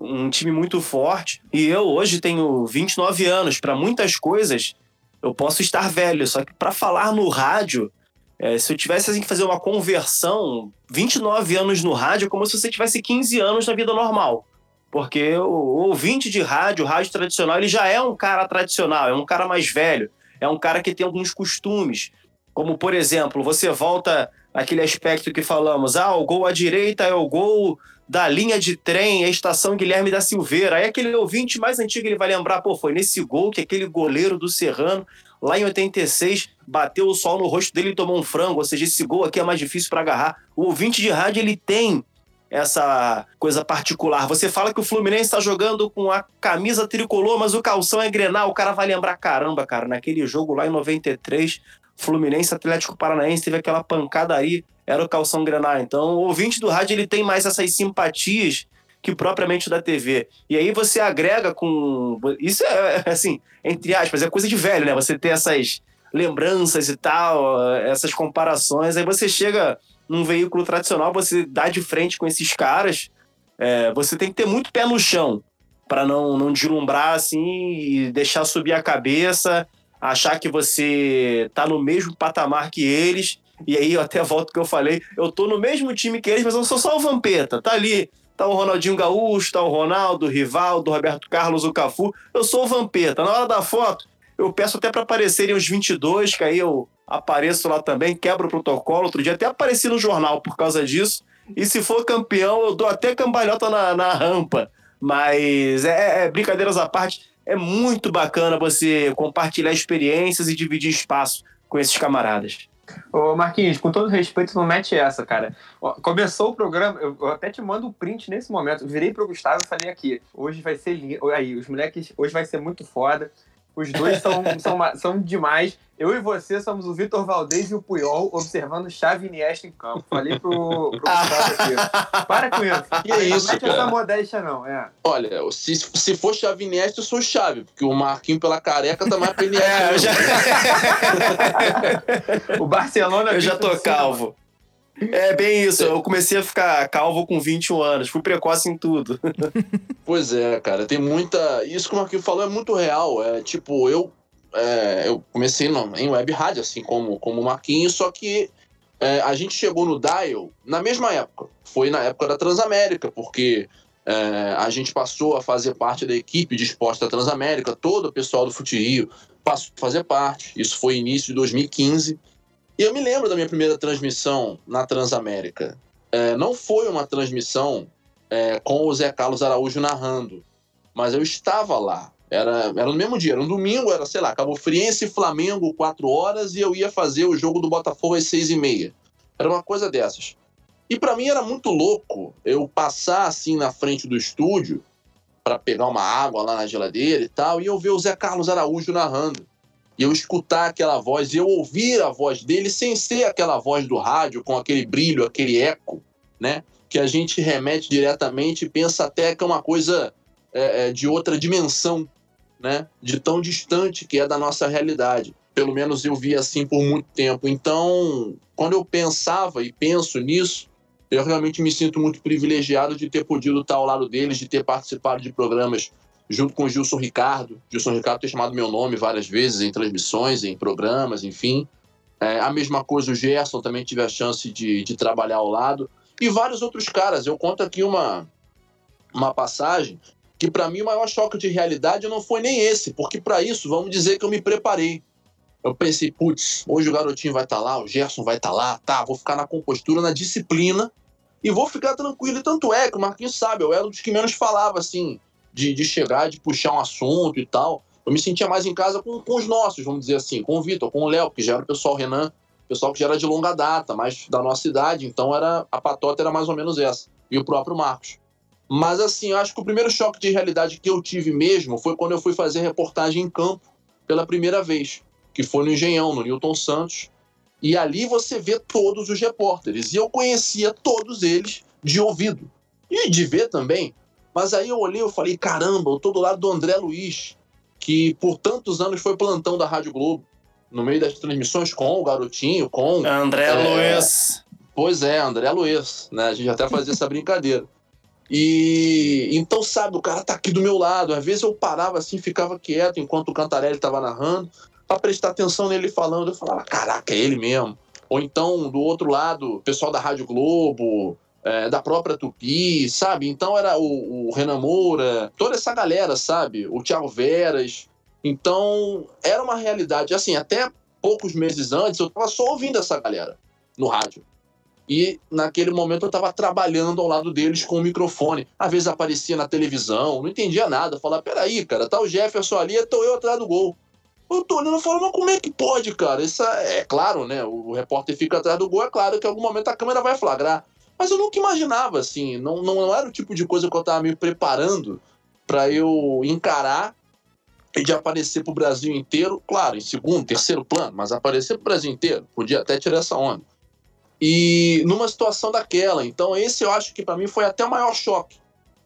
um time muito forte. E eu hoje tenho 29 anos. Para muitas coisas, eu posso estar velho, só que para falar no rádio é, se eu tivesse assim, que fazer uma conversão, 29 anos no rádio é como se você tivesse 15 anos na vida normal. Porque o, ouvinte de rádio, o rádio tradicional, ele já é um cara tradicional, é um cara mais velho, é um cara que tem alguns costumes. Como, por exemplo, você volta aquele aspecto que falamos, ah, o gol à direita é o gol da linha de trem à estação Guilherme da Silveira. Aí aquele ouvinte mais antigo ele vai lembrar, pô, foi nesse gol que aquele goleiro do Serrano, lá em 86, bateu o sol no rosto dele e tomou um frango. Ou seja, esse gol aqui é mais difícil para agarrar. O ouvinte de rádio ele tem essa coisa particular. Você fala que o Fluminense está jogando com a camisa tricolor, mas o calção é grenal. O cara vai lembrar, caramba, cara, naquele jogo lá em 93, Fluminense Atlético Paranaense teve aquela pancadaria, era o calção grenal. Então, o ouvinte do rádio ele tem mais essas simpatias que propriamente da TV. E aí você agrega com. Isso é, assim, entre aspas, é coisa de velho, né? Você ter essas lembranças e tal, essas comparações. Aí você chega num veículo tradicional, você dá de frente com esses caras. É, você tem que ter muito pé no chão para não, não deslumbrar assim e deixar subir a cabeça, achar que você tá no mesmo patamar que eles. E aí eu até volto que eu falei, eu tô no mesmo time que eles, mas eu sou só o Vampeta. Tá ali, tá o Ronaldinho Gaúcho, tá o Ronaldo, o Rivaldo, o Roberto Carlos, o Cafu. Eu sou o Vampeta. Na hora da foto, eu peço até para aparecerem os 22, que aí eu apareço lá também, quebro o protocolo. Outro dia até apareci no jornal por causa disso. E se for campeão, eu dou até cambalhota na, na rampa. Mas é, é, brincadeiras à parte, é muito bacana você compartilhar experiências e dividir espaço com esses camaradas. Ô Marquinhos, com todo respeito, não mete essa, cara. Começou o programa, eu até te mando o um print nesse momento. Virei pro Gustavo e falei aqui, hoje vai ser lindo. Aí, os moleques, hoje vai ser muito foda. Os dois são, são, são demais. Eu e você somos o Vitor Valdez e o Puyol observando Chave Iniesta em campo. Falei pro, pro aqui. Para com isso. Que é isso, não cara. essa modéstia, não. É. Olha, se, se for Chave Iniesta, eu sou Chave, porque o Marquinho pela careca tá mais pra Iniesta. É, já... o Barcelona... Eu já tô calvo. É bem isso, eu comecei a ficar calvo com 21 anos, fui precoce em tudo. Pois é, cara, tem muita. Isso que o Marquinhos falou é muito real. É tipo, eu, é, eu comecei em web rádio, assim como, como o Marquinhos, só que é, a gente chegou no Dial na mesma época. Foi na época da Transamérica, porque é, a gente passou a fazer parte da equipe de esporte da Transamérica, todo o pessoal do Fute Rio passou a fazer parte. Isso foi início de 2015. E eu me lembro da minha primeira transmissão na Transamérica. É, não foi uma transmissão é, com o Zé Carlos Araújo narrando, mas eu estava lá. Era, era no mesmo dia, era um domingo, era, sei lá, Cabo Friense Flamengo, 4 horas, e eu ia fazer o jogo do Botafogo às 6 e meia. Era uma coisa dessas. E para mim era muito louco eu passar assim na frente do estúdio para pegar uma água lá na geladeira e tal, e eu ver o Zé Carlos Araújo narrando e eu escutar aquela voz, eu ouvir a voz dele sem ser aquela voz do rádio, com aquele brilho, aquele eco, né? Que a gente remete diretamente e pensa até que é uma coisa é, de outra dimensão, né? De tão distante que é da nossa realidade. Pelo menos eu vi assim por muito tempo. Então, quando eu pensava e penso nisso, eu realmente me sinto muito privilegiado de ter podido estar ao lado deles, de ter participado de programas junto com o Gilson Ricardo. Gilson Ricardo tem chamado meu nome várias vezes em transmissões, em programas, enfim. É, a mesma coisa, o Gerson também tive a chance de, de trabalhar ao lado. E vários outros caras. Eu conto aqui uma, uma passagem que, para mim, o maior choque de realidade não foi nem esse, porque para isso, vamos dizer que eu me preparei. Eu pensei, putz, hoje o garotinho vai estar tá lá, o Gerson vai estar tá lá, tá, vou ficar na compostura, na disciplina e vou ficar tranquilo. E tanto é que o Marquinhos sabe, eu era um dos que menos falava assim de, de chegar, de puxar um assunto e tal. Eu me sentia mais em casa com, com os nossos, vamos dizer assim, com o Vitor, com o Léo, que já era o pessoal Renan, pessoal que já era de longa data, mais da nossa idade, então era a patota era mais ou menos essa. E o próprio Marcos. Mas assim, eu acho que o primeiro choque de realidade que eu tive mesmo foi quando eu fui fazer reportagem em campo pela primeira vez, que foi no Engenhão, no Newton Santos. E ali você vê todos os repórteres. E eu conhecia todos eles de ouvido. E de ver também, mas aí eu olhei e falei, caramba, eu tô do lado do André Luiz, que por tantos anos foi plantão da Rádio Globo, no meio das transmissões com o garotinho, com. André é, Luiz. Pois é, André Luiz, né? A gente até fazia essa brincadeira. E então, sabe, o cara tá aqui do meu lado. Às vezes eu parava assim, ficava quieto enquanto o Cantarelli tava narrando, para prestar atenção nele falando. Eu falava, caraca, é ele mesmo. Ou então, do outro lado, o pessoal da Rádio Globo, é, da própria Tupi, sabe? Então era o, o Renan Moura, toda essa galera, sabe? O Thiago Veras. Então era uma realidade. Assim, até poucos meses antes eu tava só ouvindo essa galera no rádio. E naquele momento eu estava trabalhando ao lado deles com o microfone. Às vezes aparecia na televisão, não entendia nada. Falava, peraí, cara, tá o Jefferson ali, tô eu atrás do gol. Eu tô olhando e falo, mas como é que pode, cara? Isso é, é claro, né? O repórter fica atrás do gol, é claro que em algum momento a câmera vai flagrar. Mas eu nunca imaginava, assim, não, não era o tipo de coisa que eu tava me preparando para eu encarar e de aparecer pro Brasil inteiro, claro, em segundo, terceiro plano, mas aparecer pro Brasil inteiro, podia até tirar essa onda. E numa situação daquela, então esse eu acho que para mim foi até o maior choque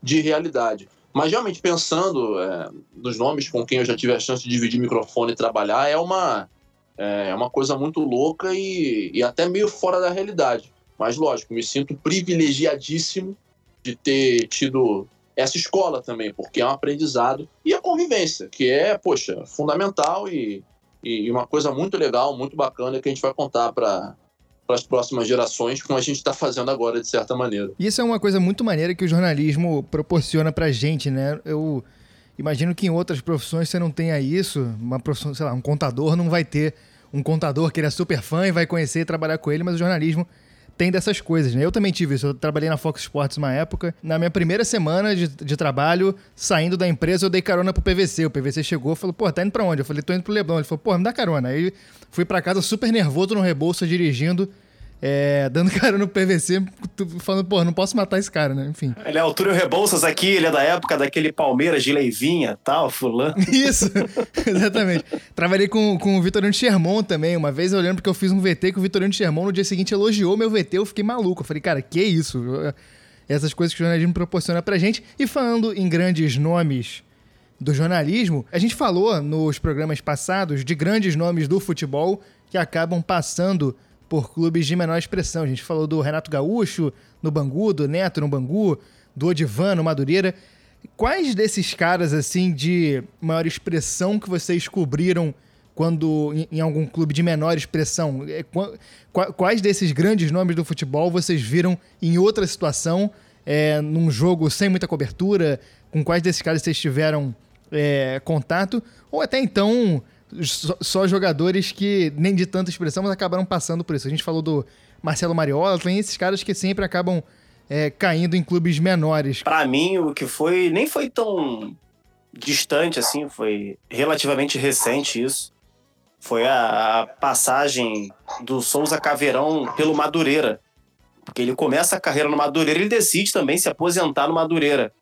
de realidade. Mas realmente pensando é, nos nomes com quem eu já tive a chance de dividir microfone e trabalhar, é uma, é, é uma coisa muito louca e, e até meio fora da realidade. Mas lógico, me sinto privilegiadíssimo de ter tido essa escola também, porque é um aprendizado e a convivência, que é, poxa, fundamental e, e uma coisa muito legal, muito bacana que a gente vai contar para para as próximas gerações, como a gente está fazendo agora, de certa maneira. Isso é uma coisa muito maneira que o jornalismo proporciona para gente, né? Eu imagino que em outras profissões você não tenha isso. Uma profissão, sei lá, um contador não vai ter um contador que ele é super fã e vai conhecer e trabalhar com ele, mas o jornalismo tem dessas coisas, né? Eu também tive isso. Eu trabalhei na Fox Sports uma época. Na minha primeira semana de, de trabalho, saindo da empresa, eu dei carona pro PVC. O PVC chegou e falou, pô, tá indo pra onde? Eu falei, tô indo pro Leblon. Ele falou, pô, me dá carona. Aí fui para casa super nervoso no rebolso, dirigindo é, dando cara no PVC, falando, pô, não posso matar esse cara, né? Enfim. Ele é o Túlio Rebouças aqui, ele é da época daquele Palmeiras de Leivinha, tal, fulano. Isso, exatamente. Trabalhei com, com o Vitorino Sherman também. Uma vez eu lembro que eu fiz um VT com o Vitorino Sherman, no dia seguinte elogiou meu VT, eu fiquei maluco. Eu falei, cara, que isso? Essas coisas que o jornalismo proporciona pra gente. E falando em grandes nomes do jornalismo, a gente falou nos programas passados de grandes nomes do futebol que acabam passando por clubes de menor expressão. A gente falou do Renato Gaúcho no Bangu, do Neto no Bangu, do Odivan no Madureira. Quais desses caras, assim, de maior expressão que vocês cobriram quando em, algum clube de menor expressão? É, quais desses grandes nomes do futebol vocês viram em outra situação, é, num jogo sem muita cobertura? Com quais desses caras vocês tiveram é, contato? Ou até então só, jogadores que nem de tanta expressão, mas acabaram passando por isso. A gente falou do Marcelo Mariola, tem esses caras que sempre acabam é, caindo em clubes menores. Para mim, o que foi nem foi tão distante assim, foi relativamente recente isso. Foi a, a passagem do Souza Caveirão pelo Madureira. Porque ele começa a carreira no Madureira ele decide também se aposentar no Madureira.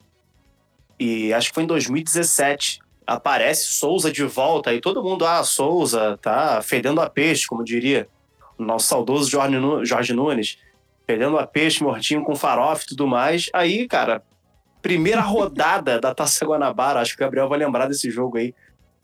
E acho que foi em 2017 aparece Souza de volta e todo mundo, ah, Souza tá fedendo a peixe, como diria o nosso saudoso Jorge, Nunes, fedendo a peixe, mortinho com farofa e tudo mais. Aí, cara, primeira rodada da Taça Guanabara, acho que o Gabriel vai lembrar desse jogo aí,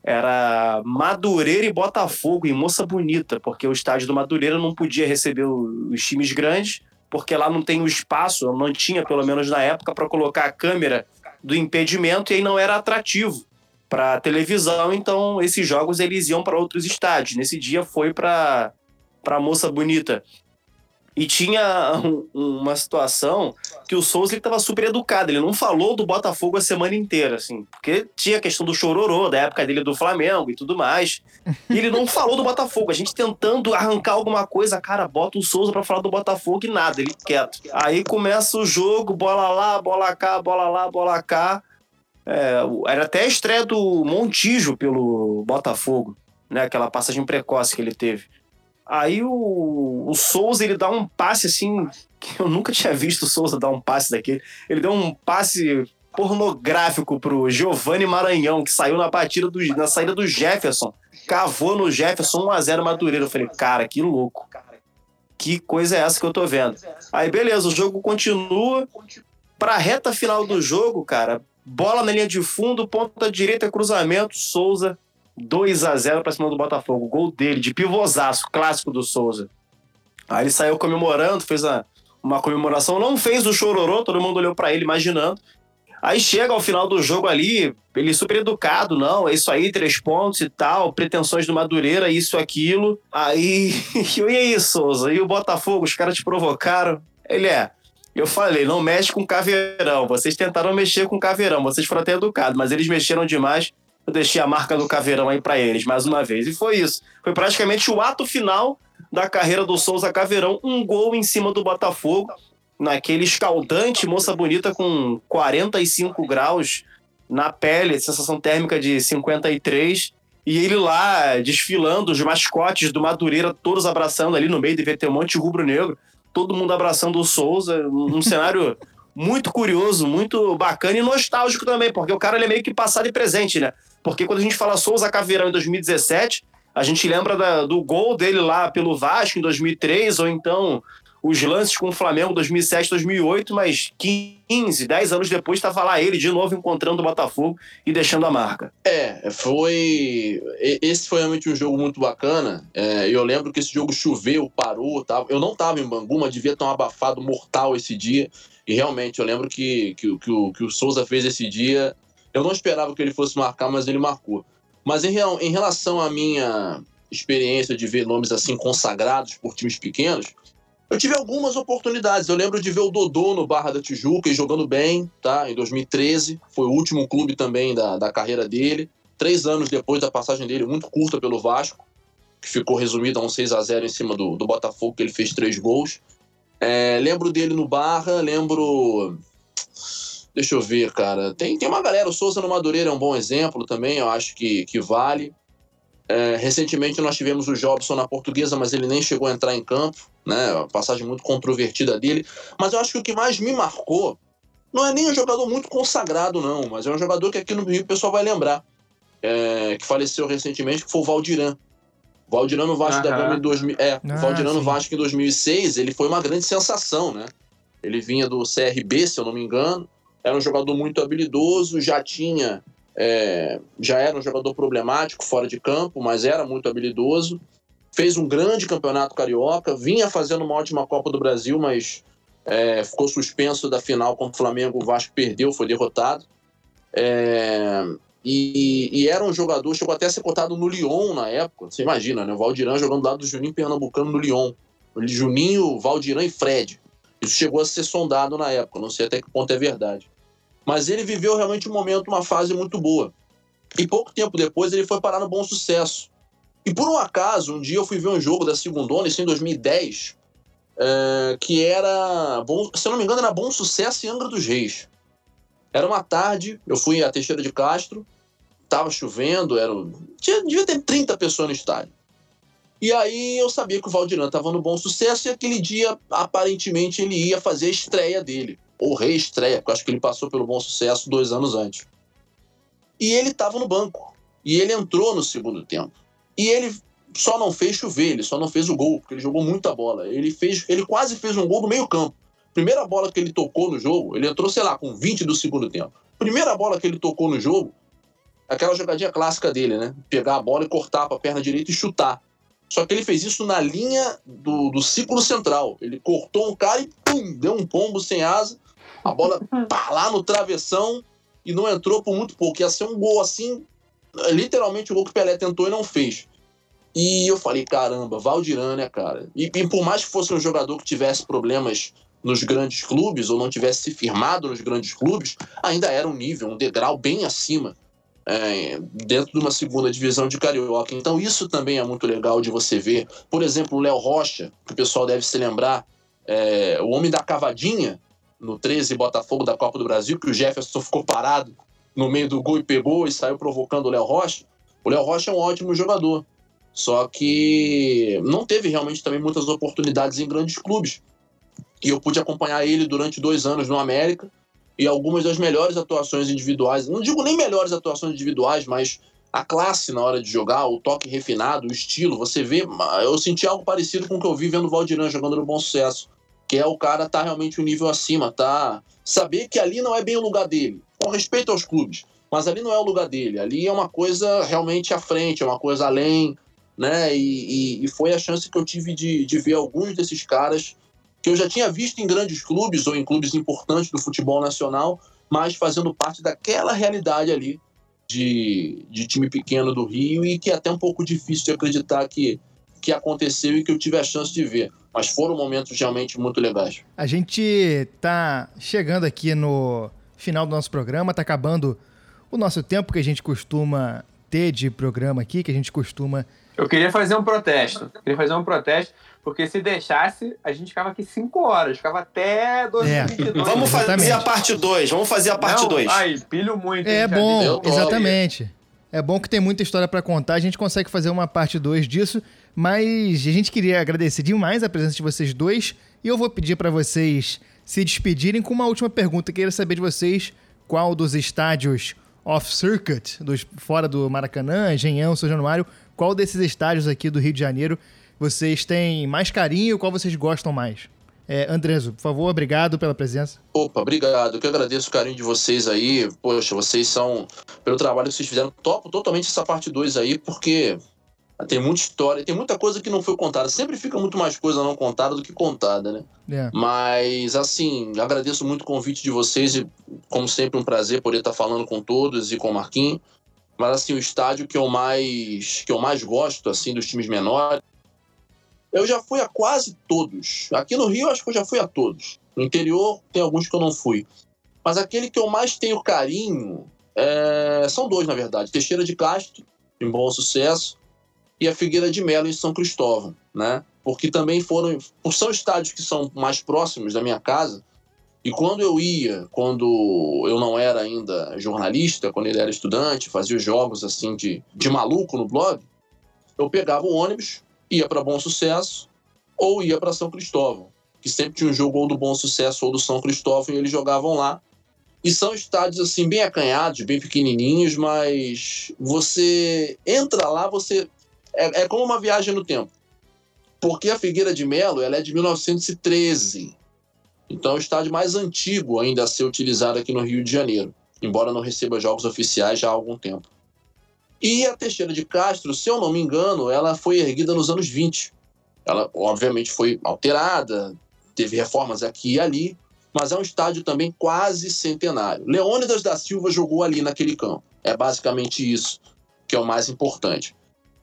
era Madureira e Botafogo em Moça Bonita, porque o estádio do Madureira não podia receber os times grandes, porque lá não tem o espaço, não tinha pelo menos na época, para colocar a câmera do impedimento e aí não era atrativo para televisão, então esses jogos eles iam para outros estádios. Nesse dia foi para para Moça Bonita. E tinha um, uma situação que o Souza estava super educado, ele não falou do Botafogo a semana inteira, assim, porque tinha a questão do chororô, da época dele do Flamengo e tudo mais. E ele não falou do Botafogo, a gente tentando arrancar alguma coisa, cara, bota o Souza para falar do Botafogo e nada, ele quieto. Aí começa o jogo, bola lá, bola cá, bola lá, bola cá. É, era até a estreia do Montijo pelo Botafogo, né? Aquela passagem precoce que ele teve. Aí o, o Souza ele dá um passe assim que eu nunca tinha visto o Souza dar um passe daquele. Ele deu um passe pornográfico pro Giovanni Maranhão, que saiu na batida do, na saída do Jefferson. Cavou no Jefferson 1x0 Madureira. Eu falei, cara, que louco. Que coisa é essa que eu tô vendo? Aí, beleza, o jogo continua. Pra reta final do jogo, cara, Bola na linha de fundo, ponta direita, cruzamento, Souza, 2 a 0 para cima do Botafogo. Gol dele, de pivôzaço, clássico do Souza. Aí ele saiu comemorando, fez a, uma comemoração, não fez o chororô, todo mundo olhou para ele imaginando. Aí chega ao final do jogo ali, ele super educado, não, é isso aí, três pontos e tal, pretensões do Madureira, isso, aquilo. Aí, e aí, Souza? E o Botafogo, os caras te provocaram? Ele é, eu falei, não mexe com caveirão. Vocês tentaram mexer com caveirão, vocês foram até educados, mas eles mexeram demais. Eu deixei a marca do caveirão aí para eles, mais uma vez. E foi isso. Foi praticamente o ato final da carreira do Souza Caveirão, um gol em cima do Botafogo, naquele escaldante moça bonita com 45 graus na pele, sensação térmica de 53, e ele lá desfilando, os mascotes do Madureira, todos abraçando ali no meio, devia ter um monte de rubro-negro, todo mundo abraçando o Souza, um cenário muito curioso, muito bacana e nostálgico também, porque o cara é meio que passado e presente, né? Porque quando a gente fala Souza Caveirão em 2017, a gente lembra da, do gol dele lá pelo Vasco em 2003, ou então os lances com o Flamengo 2007, 2008, mas 15, 10 anos depois estava lá ele de novo encontrando o Botafogo e deixando a marca. É, foi. Esse foi realmente um jogo muito bacana. É, eu lembro que esse jogo choveu, parou. Tava... Eu não estava em Bangu, mas devia estar um abafado mortal esse dia. E realmente, eu lembro que, que, que, o, que o Souza fez esse dia. Eu não esperava que ele fosse marcar, mas ele marcou. Mas em, em relação à minha experiência de ver nomes assim consagrados por times pequenos, eu tive algumas oportunidades. Eu lembro de ver o Dodô no Barra da Tijuca e jogando bem, tá? Em 2013. Foi o último clube também da, da carreira dele. Três anos depois da passagem dele, muito curta pelo Vasco, que ficou resumido a um 6 a 0 em cima do, do Botafogo, que ele fez três gols. É, lembro dele no Barra, lembro. Deixa eu ver, cara. Tem, tem uma galera, o Souza no Madureira é um bom exemplo também, eu acho que, que vale. É, recentemente nós tivemos o Jobson na portuguesa, mas ele nem chegou a entrar em campo, né? Uma passagem muito controvertida dele. Mas eu acho que o que mais me marcou não é nem um jogador muito consagrado, não, mas é um jogador que aqui no Rio o pessoal vai lembrar. É, que faleceu recentemente, que foi o Valdiran. Valdirano Vasco da Gama em 2000. É, ah, Valdirano Vasco em 2006, ele foi uma grande sensação, né? Ele vinha do CRB, se eu não me engano. Era um jogador muito habilidoso, já tinha. É, já era um jogador problemático fora de campo, mas era muito habilidoso. Fez um grande campeonato carioca, vinha fazendo uma ótima Copa do Brasil, mas é, ficou suspenso da final contra o Flamengo. O Vasco perdeu, foi derrotado. É, e, e, era um jogador, chegou até a ser cotado no Lyon na época. Você imagina, né? O Valdiran jogando do lado do Juninho Pernambucano no Lyon. Juninho, Valdiran e Fred. Isso chegou a ser sondado na época, não sei até que ponto é verdade. Mas ele viveu realmente um momento, uma fase muito boa. E pouco tempo depois ele foi parar no bom sucesso. E por um acaso, um dia eu fui ver um jogo da segunda isso em 2010, é, que era, bom, se eu não me engano, era Bom Sucesso em Angra dos Reis. Era uma tarde, eu fui a Teixeira de Castro, Tava chovendo, era, tinha, devia ter 30 pessoas no estádio. E aí eu sabia que o Valdiran estava no bom sucesso e aquele dia, aparentemente, ele ia fazer a estreia dele. Ou reestreia, porque eu acho que ele passou pelo bom sucesso dois anos antes. E ele estava no banco. E ele entrou no segundo tempo. E ele só não fez chover, ele só não fez o gol, porque ele jogou muita bola. Ele fez, ele quase fez um gol no meio-campo. Primeira bola que ele tocou no jogo, ele entrou, sei lá, com 20 do segundo tempo. Primeira bola que ele tocou no jogo, aquela jogadinha clássica dele, né? Pegar a bola e cortar para a perna direita e chutar. Só que ele fez isso na linha do, do círculo central. Ele cortou um cara e pum, deu um pombo sem asa. A bola pá, lá no travessão e não entrou por muito pouco. Ia ser um gol assim, literalmente o gol que o Pelé tentou e não fez. E eu falei, caramba, Valdiran, né, cara? E, e por mais que fosse um jogador que tivesse problemas nos grandes clubes ou não tivesse se firmado nos grandes clubes, ainda era um nível, um degrau bem acima é, dentro de uma segunda divisão de Carioca. Então isso também é muito legal de você ver. Por exemplo, o Léo Rocha, que o pessoal deve se lembrar, é, o homem da cavadinha no 13 Botafogo da Copa do Brasil, que o Jefferson ficou parado no meio do gol e pegou e saiu provocando o Léo Rocha. O Léo Rocha é um ótimo jogador, só que não teve realmente também muitas oportunidades em grandes clubes. E eu pude acompanhar ele durante dois anos no América, e algumas das melhores atuações individuais, não digo nem melhores atuações individuais, mas a classe na hora de jogar, o toque refinado, o estilo, você vê, eu senti algo parecido com o que eu vi vendo o Valdiran jogando no Bom Sucesso, que é o cara tá realmente um nível acima, tá? Saber que ali não é bem o lugar dele, com respeito aos clubes, mas ali não é o lugar dele, ali é uma coisa realmente à frente, é uma coisa além, né? E, e, e foi a chance que eu tive de, de ver alguns desses caras que eu já tinha visto em grandes clubes ou em clubes importantes do futebol nacional, mas fazendo parte daquela realidade ali de, de time pequeno do Rio e que é até um pouco difícil de acreditar que, que aconteceu e que eu tive a chance de ver. Mas foram momentos realmente muito legais. A gente tá chegando aqui no final do nosso programa, tá acabando o nosso tempo que a gente costuma ter de programa aqui, que a gente costuma. Eu queria fazer um protesto. Eu queria fazer um protesto, porque se deixasse, a gente ficava aqui 5 horas, ficava até 2022. É, vamos fazer a parte 2, vamos fazer a parte Não, 2. Ai, pilho muito. É bom, exatamente. É bom que tem muita história pra contar, a gente consegue fazer uma parte 2 disso, mas a gente queria agradecer demais a presença de vocês dois e eu vou pedir pra vocês se despedirem com uma última pergunta. Queria saber de vocês qual dos estádios off-circuit, fora do Maracanã, Engenhão, São Januário, qual desses estádios aqui do Rio de Janeiro vocês têm mais carinho, qual vocês gostam mais? É, Andreso, por favor, obrigado pela presença. Opa, obrigado. Eu que agradeço o carinho de vocês aí. Poxa, vocês são. Pelo trabalho que vocês fizeram, topo totalmente essa parte 2 aí, porque tem muita história, tem muita coisa que não foi contada. Sempre fica muito mais coisa não contada do que contada, né? É. Mas, assim, agradeço muito o convite de vocês e, como sempre, um prazer poder estar falando com todos e com o Marquinhos. Mas, assim, o estádio que eu mais, que eu mais gosto, assim, dos times menores, eu já fui a quase todos. Aqui no Rio, acho que eu já fui a todos. No interior, tem alguns que eu não fui. Mas aquele que eu mais tenho carinho é, são dois, na verdade. Teixeira de Castro, em bom sucesso, e a Figueira de Melo, em São Cristóvão, né? Porque também foram... São estádios que são mais próximos da minha casa, e quando eu ia, quando eu não era ainda jornalista, quando ele era estudante, fazia os jogos assim de, de maluco no blog, eu pegava o ônibus, ia para Bom Sucesso ou ia para São Cristóvão, que sempre tinha um jogo ou do Bom Sucesso ou do São Cristóvão e eles jogavam lá. E são estádios assim bem acanhados, bem pequenininhos, mas você entra lá, você é, é como uma viagem no tempo. Porque a Figueira de Melo, ela é de 1913. Então é o estádio mais antigo ainda a ser utilizado aqui no Rio de Janeiro, embora não receba jogos oficiais já há algum tempo. E a Teixeira de Castro, se eu não me engano, ela foi erguida nos anos 20. Ela, obviamente, foi alterada, teve reformas aqui e ali, mas é um estádio também quase centenário. Leônidas da Silva jogou ali naquele campo. É basicamente isso que é o mais importante.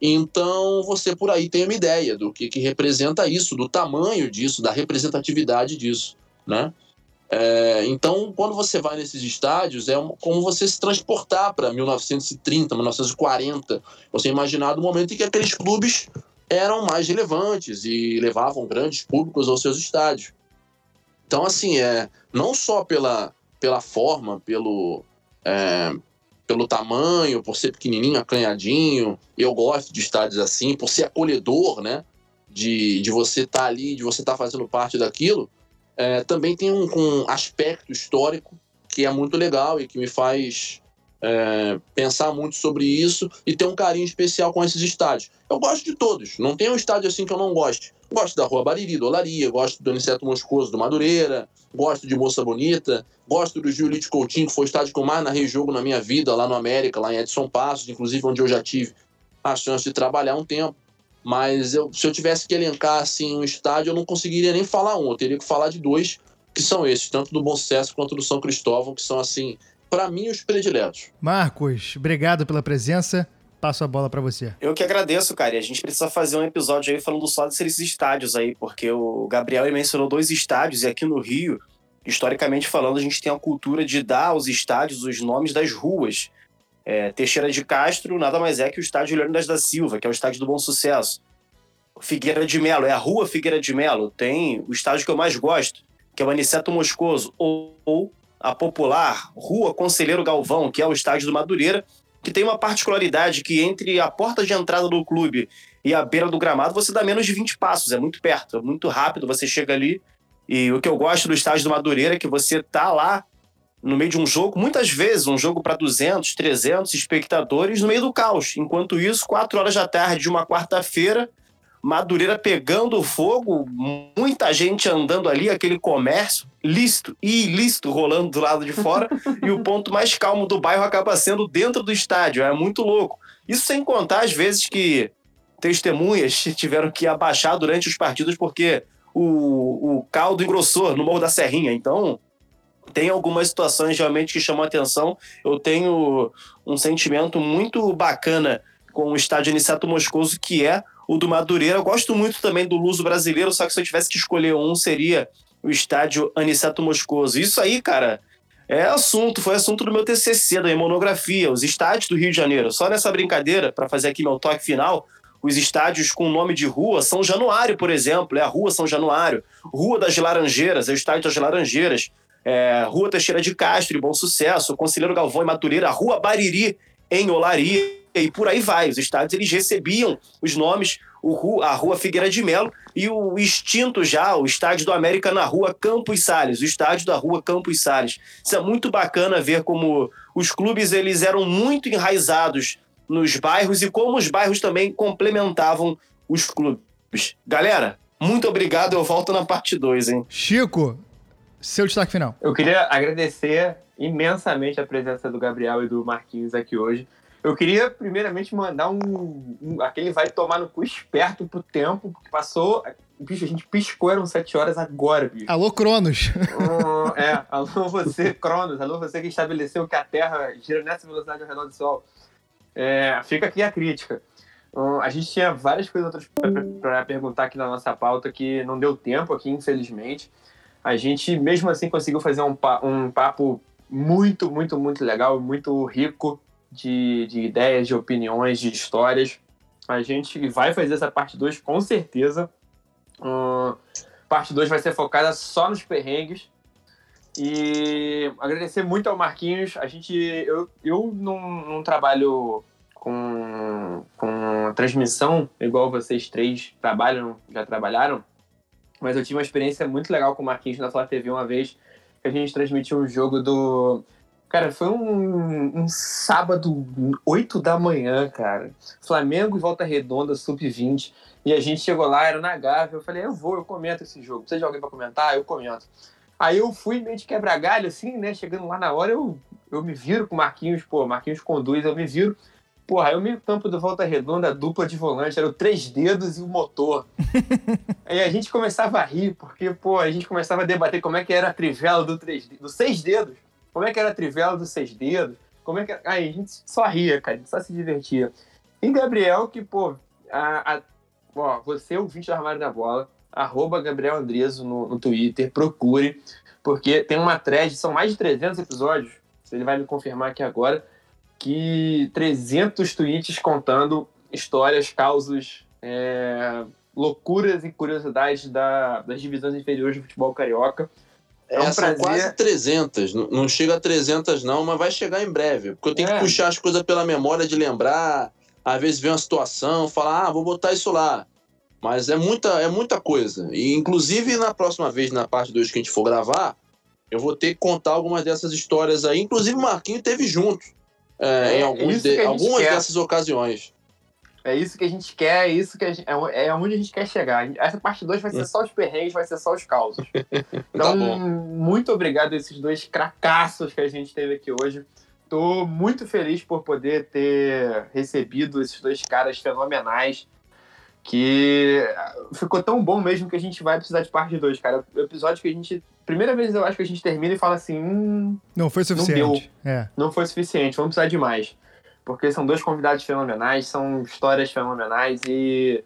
Então, você por aí tem uma ideia do que, que representa isso, do tamanho disso, da representatividade disso, né? É, então, quando você vai nesses estádios, é como você se transportar para 1930, 1940. Você imaginar do momento em que aqueles clubes eram mais relevantes e levavam grandes públicos aos seus estádios. Então, assim, é, não só pela, pela forma, pelo, é, pelo tamanho, por ser pequenininho, acanhadinho, eu gosto de estádios assim, por ser acolhedor, né? De, de você estar ali, de você estar fazendo parte daquilo, é, também tem um, um aspecto histórico que é muito legal e que me faz é, pensar muito sobre isso e ter um carinho especial com esses estádios. Eu gosto de todos, não tem um estádio assim que eu não goste. Gosto da Rua Bariri, do Olaria, gosto do Aniceto Moscoso, do Madureira, gosto de Moça Bonita, gosto do Giulite Coutinho, que foi o estádio que eu mais narrei jogo na minha vida, lá no América, lá em Edson Passos, inclusive onde eu já tive a chance de trabalhar um tempo. Mas eu, se eu tivesse que elencar assim, um estádio, eu não conseguiria nem falar um. Eu teria que falar de dois, que são esses, tanto do Bom Sucesso quanto do São Cristóvão, que são, assim, para mim, os prediletos. Marcos, obrigado pela presença. Passo a bola pra você. Eu que agradeço, cara. E a gente precisa fazer um episódio aí falando só desses estádios aí, porque o Gabriel mencionou dois estádios e aqui no Rio, historicamente falando, a gente tem a cultura de dar aos estádios os nomes das ruas. É, Teixeira de Castro nada mais é que o estádio Leônidas da Silva, que é o estádio do Bom Sucesso. Figueira de Melo, é a rua Figueira de Melo. Tem o estádio que eu mais gosto, que é o Aniceto Moscoso, ou, ou a popular Rua Conselheiro Galvão, que é o estádio do Madureira, que tem uma particularidade que entre a porta de entrada do clube e a beira do gramado você dá menos de 20 passos, é muito perto, é muito rápido, você chega ali. E o que eu gosto do estádio do Madureira é que você tá lá no meio de um jogo, muitas vezes um jogo para 200, 300 espectadores no meio do caos. Enquanto isso, 4 horas da tarde de uma quarta-feira, Madureira pegando fogo, muita gente andando ali, aquele comércio lícito e ilícito rolando do lado de fora, e o ponto mais calmo do bairro acaba sendo dentro do estádio. É muito louco. Isso sem contar as vezes que testemunhas tiveram que abaixar durante os partidos porque o, o caldo engrossou no Morro da Serrinha. Então, tem algumas situações realmente que chamam a atenção. Eu tenho um sentimento muito bacana com o estádio Aniceto Moscoso, que é o do Madureira. Eu gosto muito também do Luso Brasileiro, só que se eu tivesse que escolher um, seria o estádio Aniceto Moscoso. Isso aí, cara, É assunto, foi assunto do meu TCC, da minha monografia, os estádios do Rio de Janeiro. Só nessa brincadeira, para fazer aqui meu toque final, os estádios com nome de rua, São Januário, por exemplo, é a Rua São Januário. Rua das Laranjeiras, é o estádio das Laranjeiras. É, rua Teixeira de Castro, em Bom Sucesso. Conselheiro Galvão, em Matureira. Rua Bariri, em Olaria. E por aí vai. Os estádios, eles recebiam os nomes, o, a Rua Figueira de Melo e o extinto já, o estádio do América na Rua Campos Sales, o estádio da Rua Campos Sales. Isso é muito bacana ver como os clubes eles eram muito enraizados nos bairros e como os bairros também complementavam os clubes. Galera, muito obrigado. Eu volto na parte 2, hein? Chico, seu destaque final. Eu queria agradecer imensamente a presença do Gabriel e do Marquinhos aqui hoje. Eu queria, primeiramente, mandar um, um, aquele vai tomar no cu esperto pro tempo, porque passou. Bicho, a gente piscou, eram sete horas agora, bicho. Alô, Cronos. Uh, é, alô você, Cronos. Alô você que estabeleceu que a Terra gira nessa velocidade ao redor do Sol. É, fica aqui a crítica. Uh, a gente tinha várias coisas outras para perguntar aqui na nossa pauta que não deu tempo aqui, infelizmente. A gente, mesmo assim, conseguiu fazer um, um papo muito, muito, muito legal, muito rico de, de ideias, de opiniões, de histórias. A gente vai fazer essa parte 2 com certeza. Uh, parte 2 vai ser focada só nos perrengues. E agradecer muito ao Marquinhos. A gente, eu, eu não, não trabalho com, com transmissão igual vocês três trabalham, já trabalharam, mas eu tive uma experiência muito legal com o Marquinhos na Flá TV uma vez que a gente transmitiu um jogo do. Cara, foi um, um sábado, 8 da manhã, cara. Flamengo e Volta Redonda, sub-20. E a gente chegou lá, era na Gávea. Eu falei, eu vou, eu comento esse jogo. Precisa de alguém pra comentar? Eu comento. Aí eu fui meio de quebra-galho, assim, né? Chegando lá na hora, eu, eu me viro com o Marquinhos, pô, Marquinhos conduz, eu me viro. Porra, aí o meio campo do Volta Redonda, dupla de volante, era o três dedos e o motor. aí a gente começava a rir, porque, pô, a gente começava a debater como é que era a trivela do, três, do seis dedos. Como é que era a trivela dos seis dedos. Como é que era... Aí a gente só ria, cara, só se divertia. E Gabriel, que, pô, a, a... Ó, você, o vídeo do Armário da Bola, arroba Gabriel Andreso no, no Twitter, procure, porque tem uma thread, são mais de 300 episódios, ele vai me confirmar aqui agora, que 300 tweets contando histórias, causos, é, loucuras e curiosidades da, das divisões inferiores do futebol carioca. É, um são quase 300, não, não chega a 300 não, mas vai chegar em breve, porque eu tenho é. que puxar as coisas pela memória de lembrar, às vezes vem uma situação, falar, ah, vou botar isso lá. Mas é muita, é muita coisa. E, inclusive, na próxima vez, na parte 2 que a gente for gravar, eu vou ter que contar algumas dessas histórias aí. Inclusive, o Marquinho teve junto é, é, em alguns de, algumas quer. dessas ocasiões. É isso que a gente quer, é isso que gente, é, é onde a gente quer chegar. Essa parte 2 vai ser só os perrengues, vai ser só os causos. Então, tá muito obrigado a esses dois cracassos que a gente teve aqui hoje. Tô muito feliz por poder ter recebido esses dois caras fenomenais que ficou tão bom mesmo que a gente vai precisar de parte 2, cara. O episódio que a gente. Primeira vez eu acho que a gente termina e fala assim. Hum, não foi suficiente. Não, deu, é. não foi suficiente, vamos precisar de mais. Porque são dois convidados fenomenais, são histórias fenomenais e.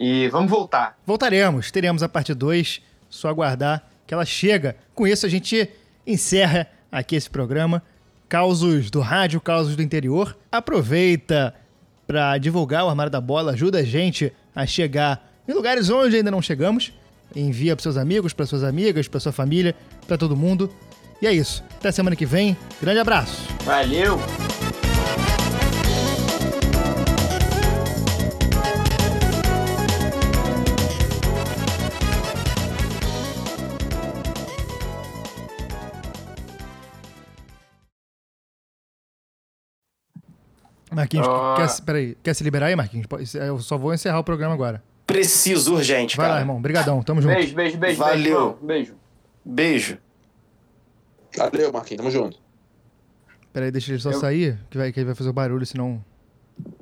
E vamos voltar. Voltaremos, teremos a parte 2, só aguardar que ela chega. Com isso a gente encerra aqui esse programa. Causos do rádio, causos do interior. Aproveita para divulgar o Armário da Bola, ajuda a gente a chegar em lugares onde ainda não chegamos. Envia para seus amigos, para suas amigas, para sua família, para todo mundo. E é isso. Até semana que vem. Grande abraço. Valeu! Marquinhos, oh. quer, peraí, quer se liberar aí, Marquinhos? Eu só vou encerrar o programa agora. Preciso, urgente, Vai cara. lá, irmão. Brigadão, tamo junto. Beijo, beijo, beijo. Valeu. Beijo. Beijo. Valeu, Marquinhos, tamo junto. Peraí, deixa ele só eu... sair, que, vai, que ele vai fazer o barulho, senão...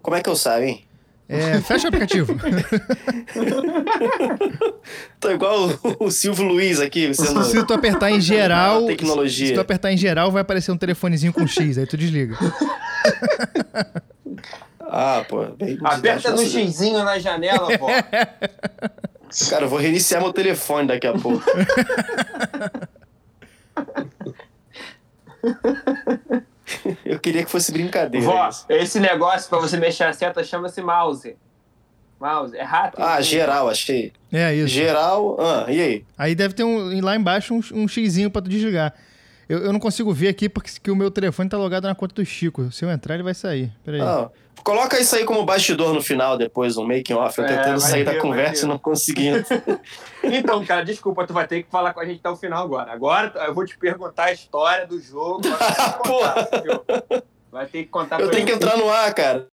Como é que eu saio, hein? É, fecha o aplicativo. Tô igual o, o Silvio Luiz aqui. Sendo... Se tu apertar em geral. Tecnologia. Se tu apertar em geral, vai aparecer um telefonezinho com X, aí tu desliga. ah, pô. Aperta no xizinho na janela, pô. Cara, eu vou reiniciar meu telefone daqui a pouco. queria que fosse brincadeira. Vó, esse negócio pra você mexer a seta chama-se mouse. Mouse, é rato? Ah, geral, achei. É isso. Geral. Ah, e aí? Aí deve ter um, lá embaixo um, um xizinho pra tu desligar. Eu, eu não consigo ver aqui porque que o meu telefone tá logado na conta do Chico. Se eu entrar, ele vai sair. Peraí. Ah, coloca isso aí como bastidor no final, depois, um making off. Eu É, tentando sair ver, da conversa e não conseguindo. Então, cara, desculpa, tu vai ter que falar com a gente até o final agora. Agora eu vou te perguntar a história do jogo. Vai ter que contar, Porra. entendeu? Vai ter que contar Eu tenho que entrar no ar, cara.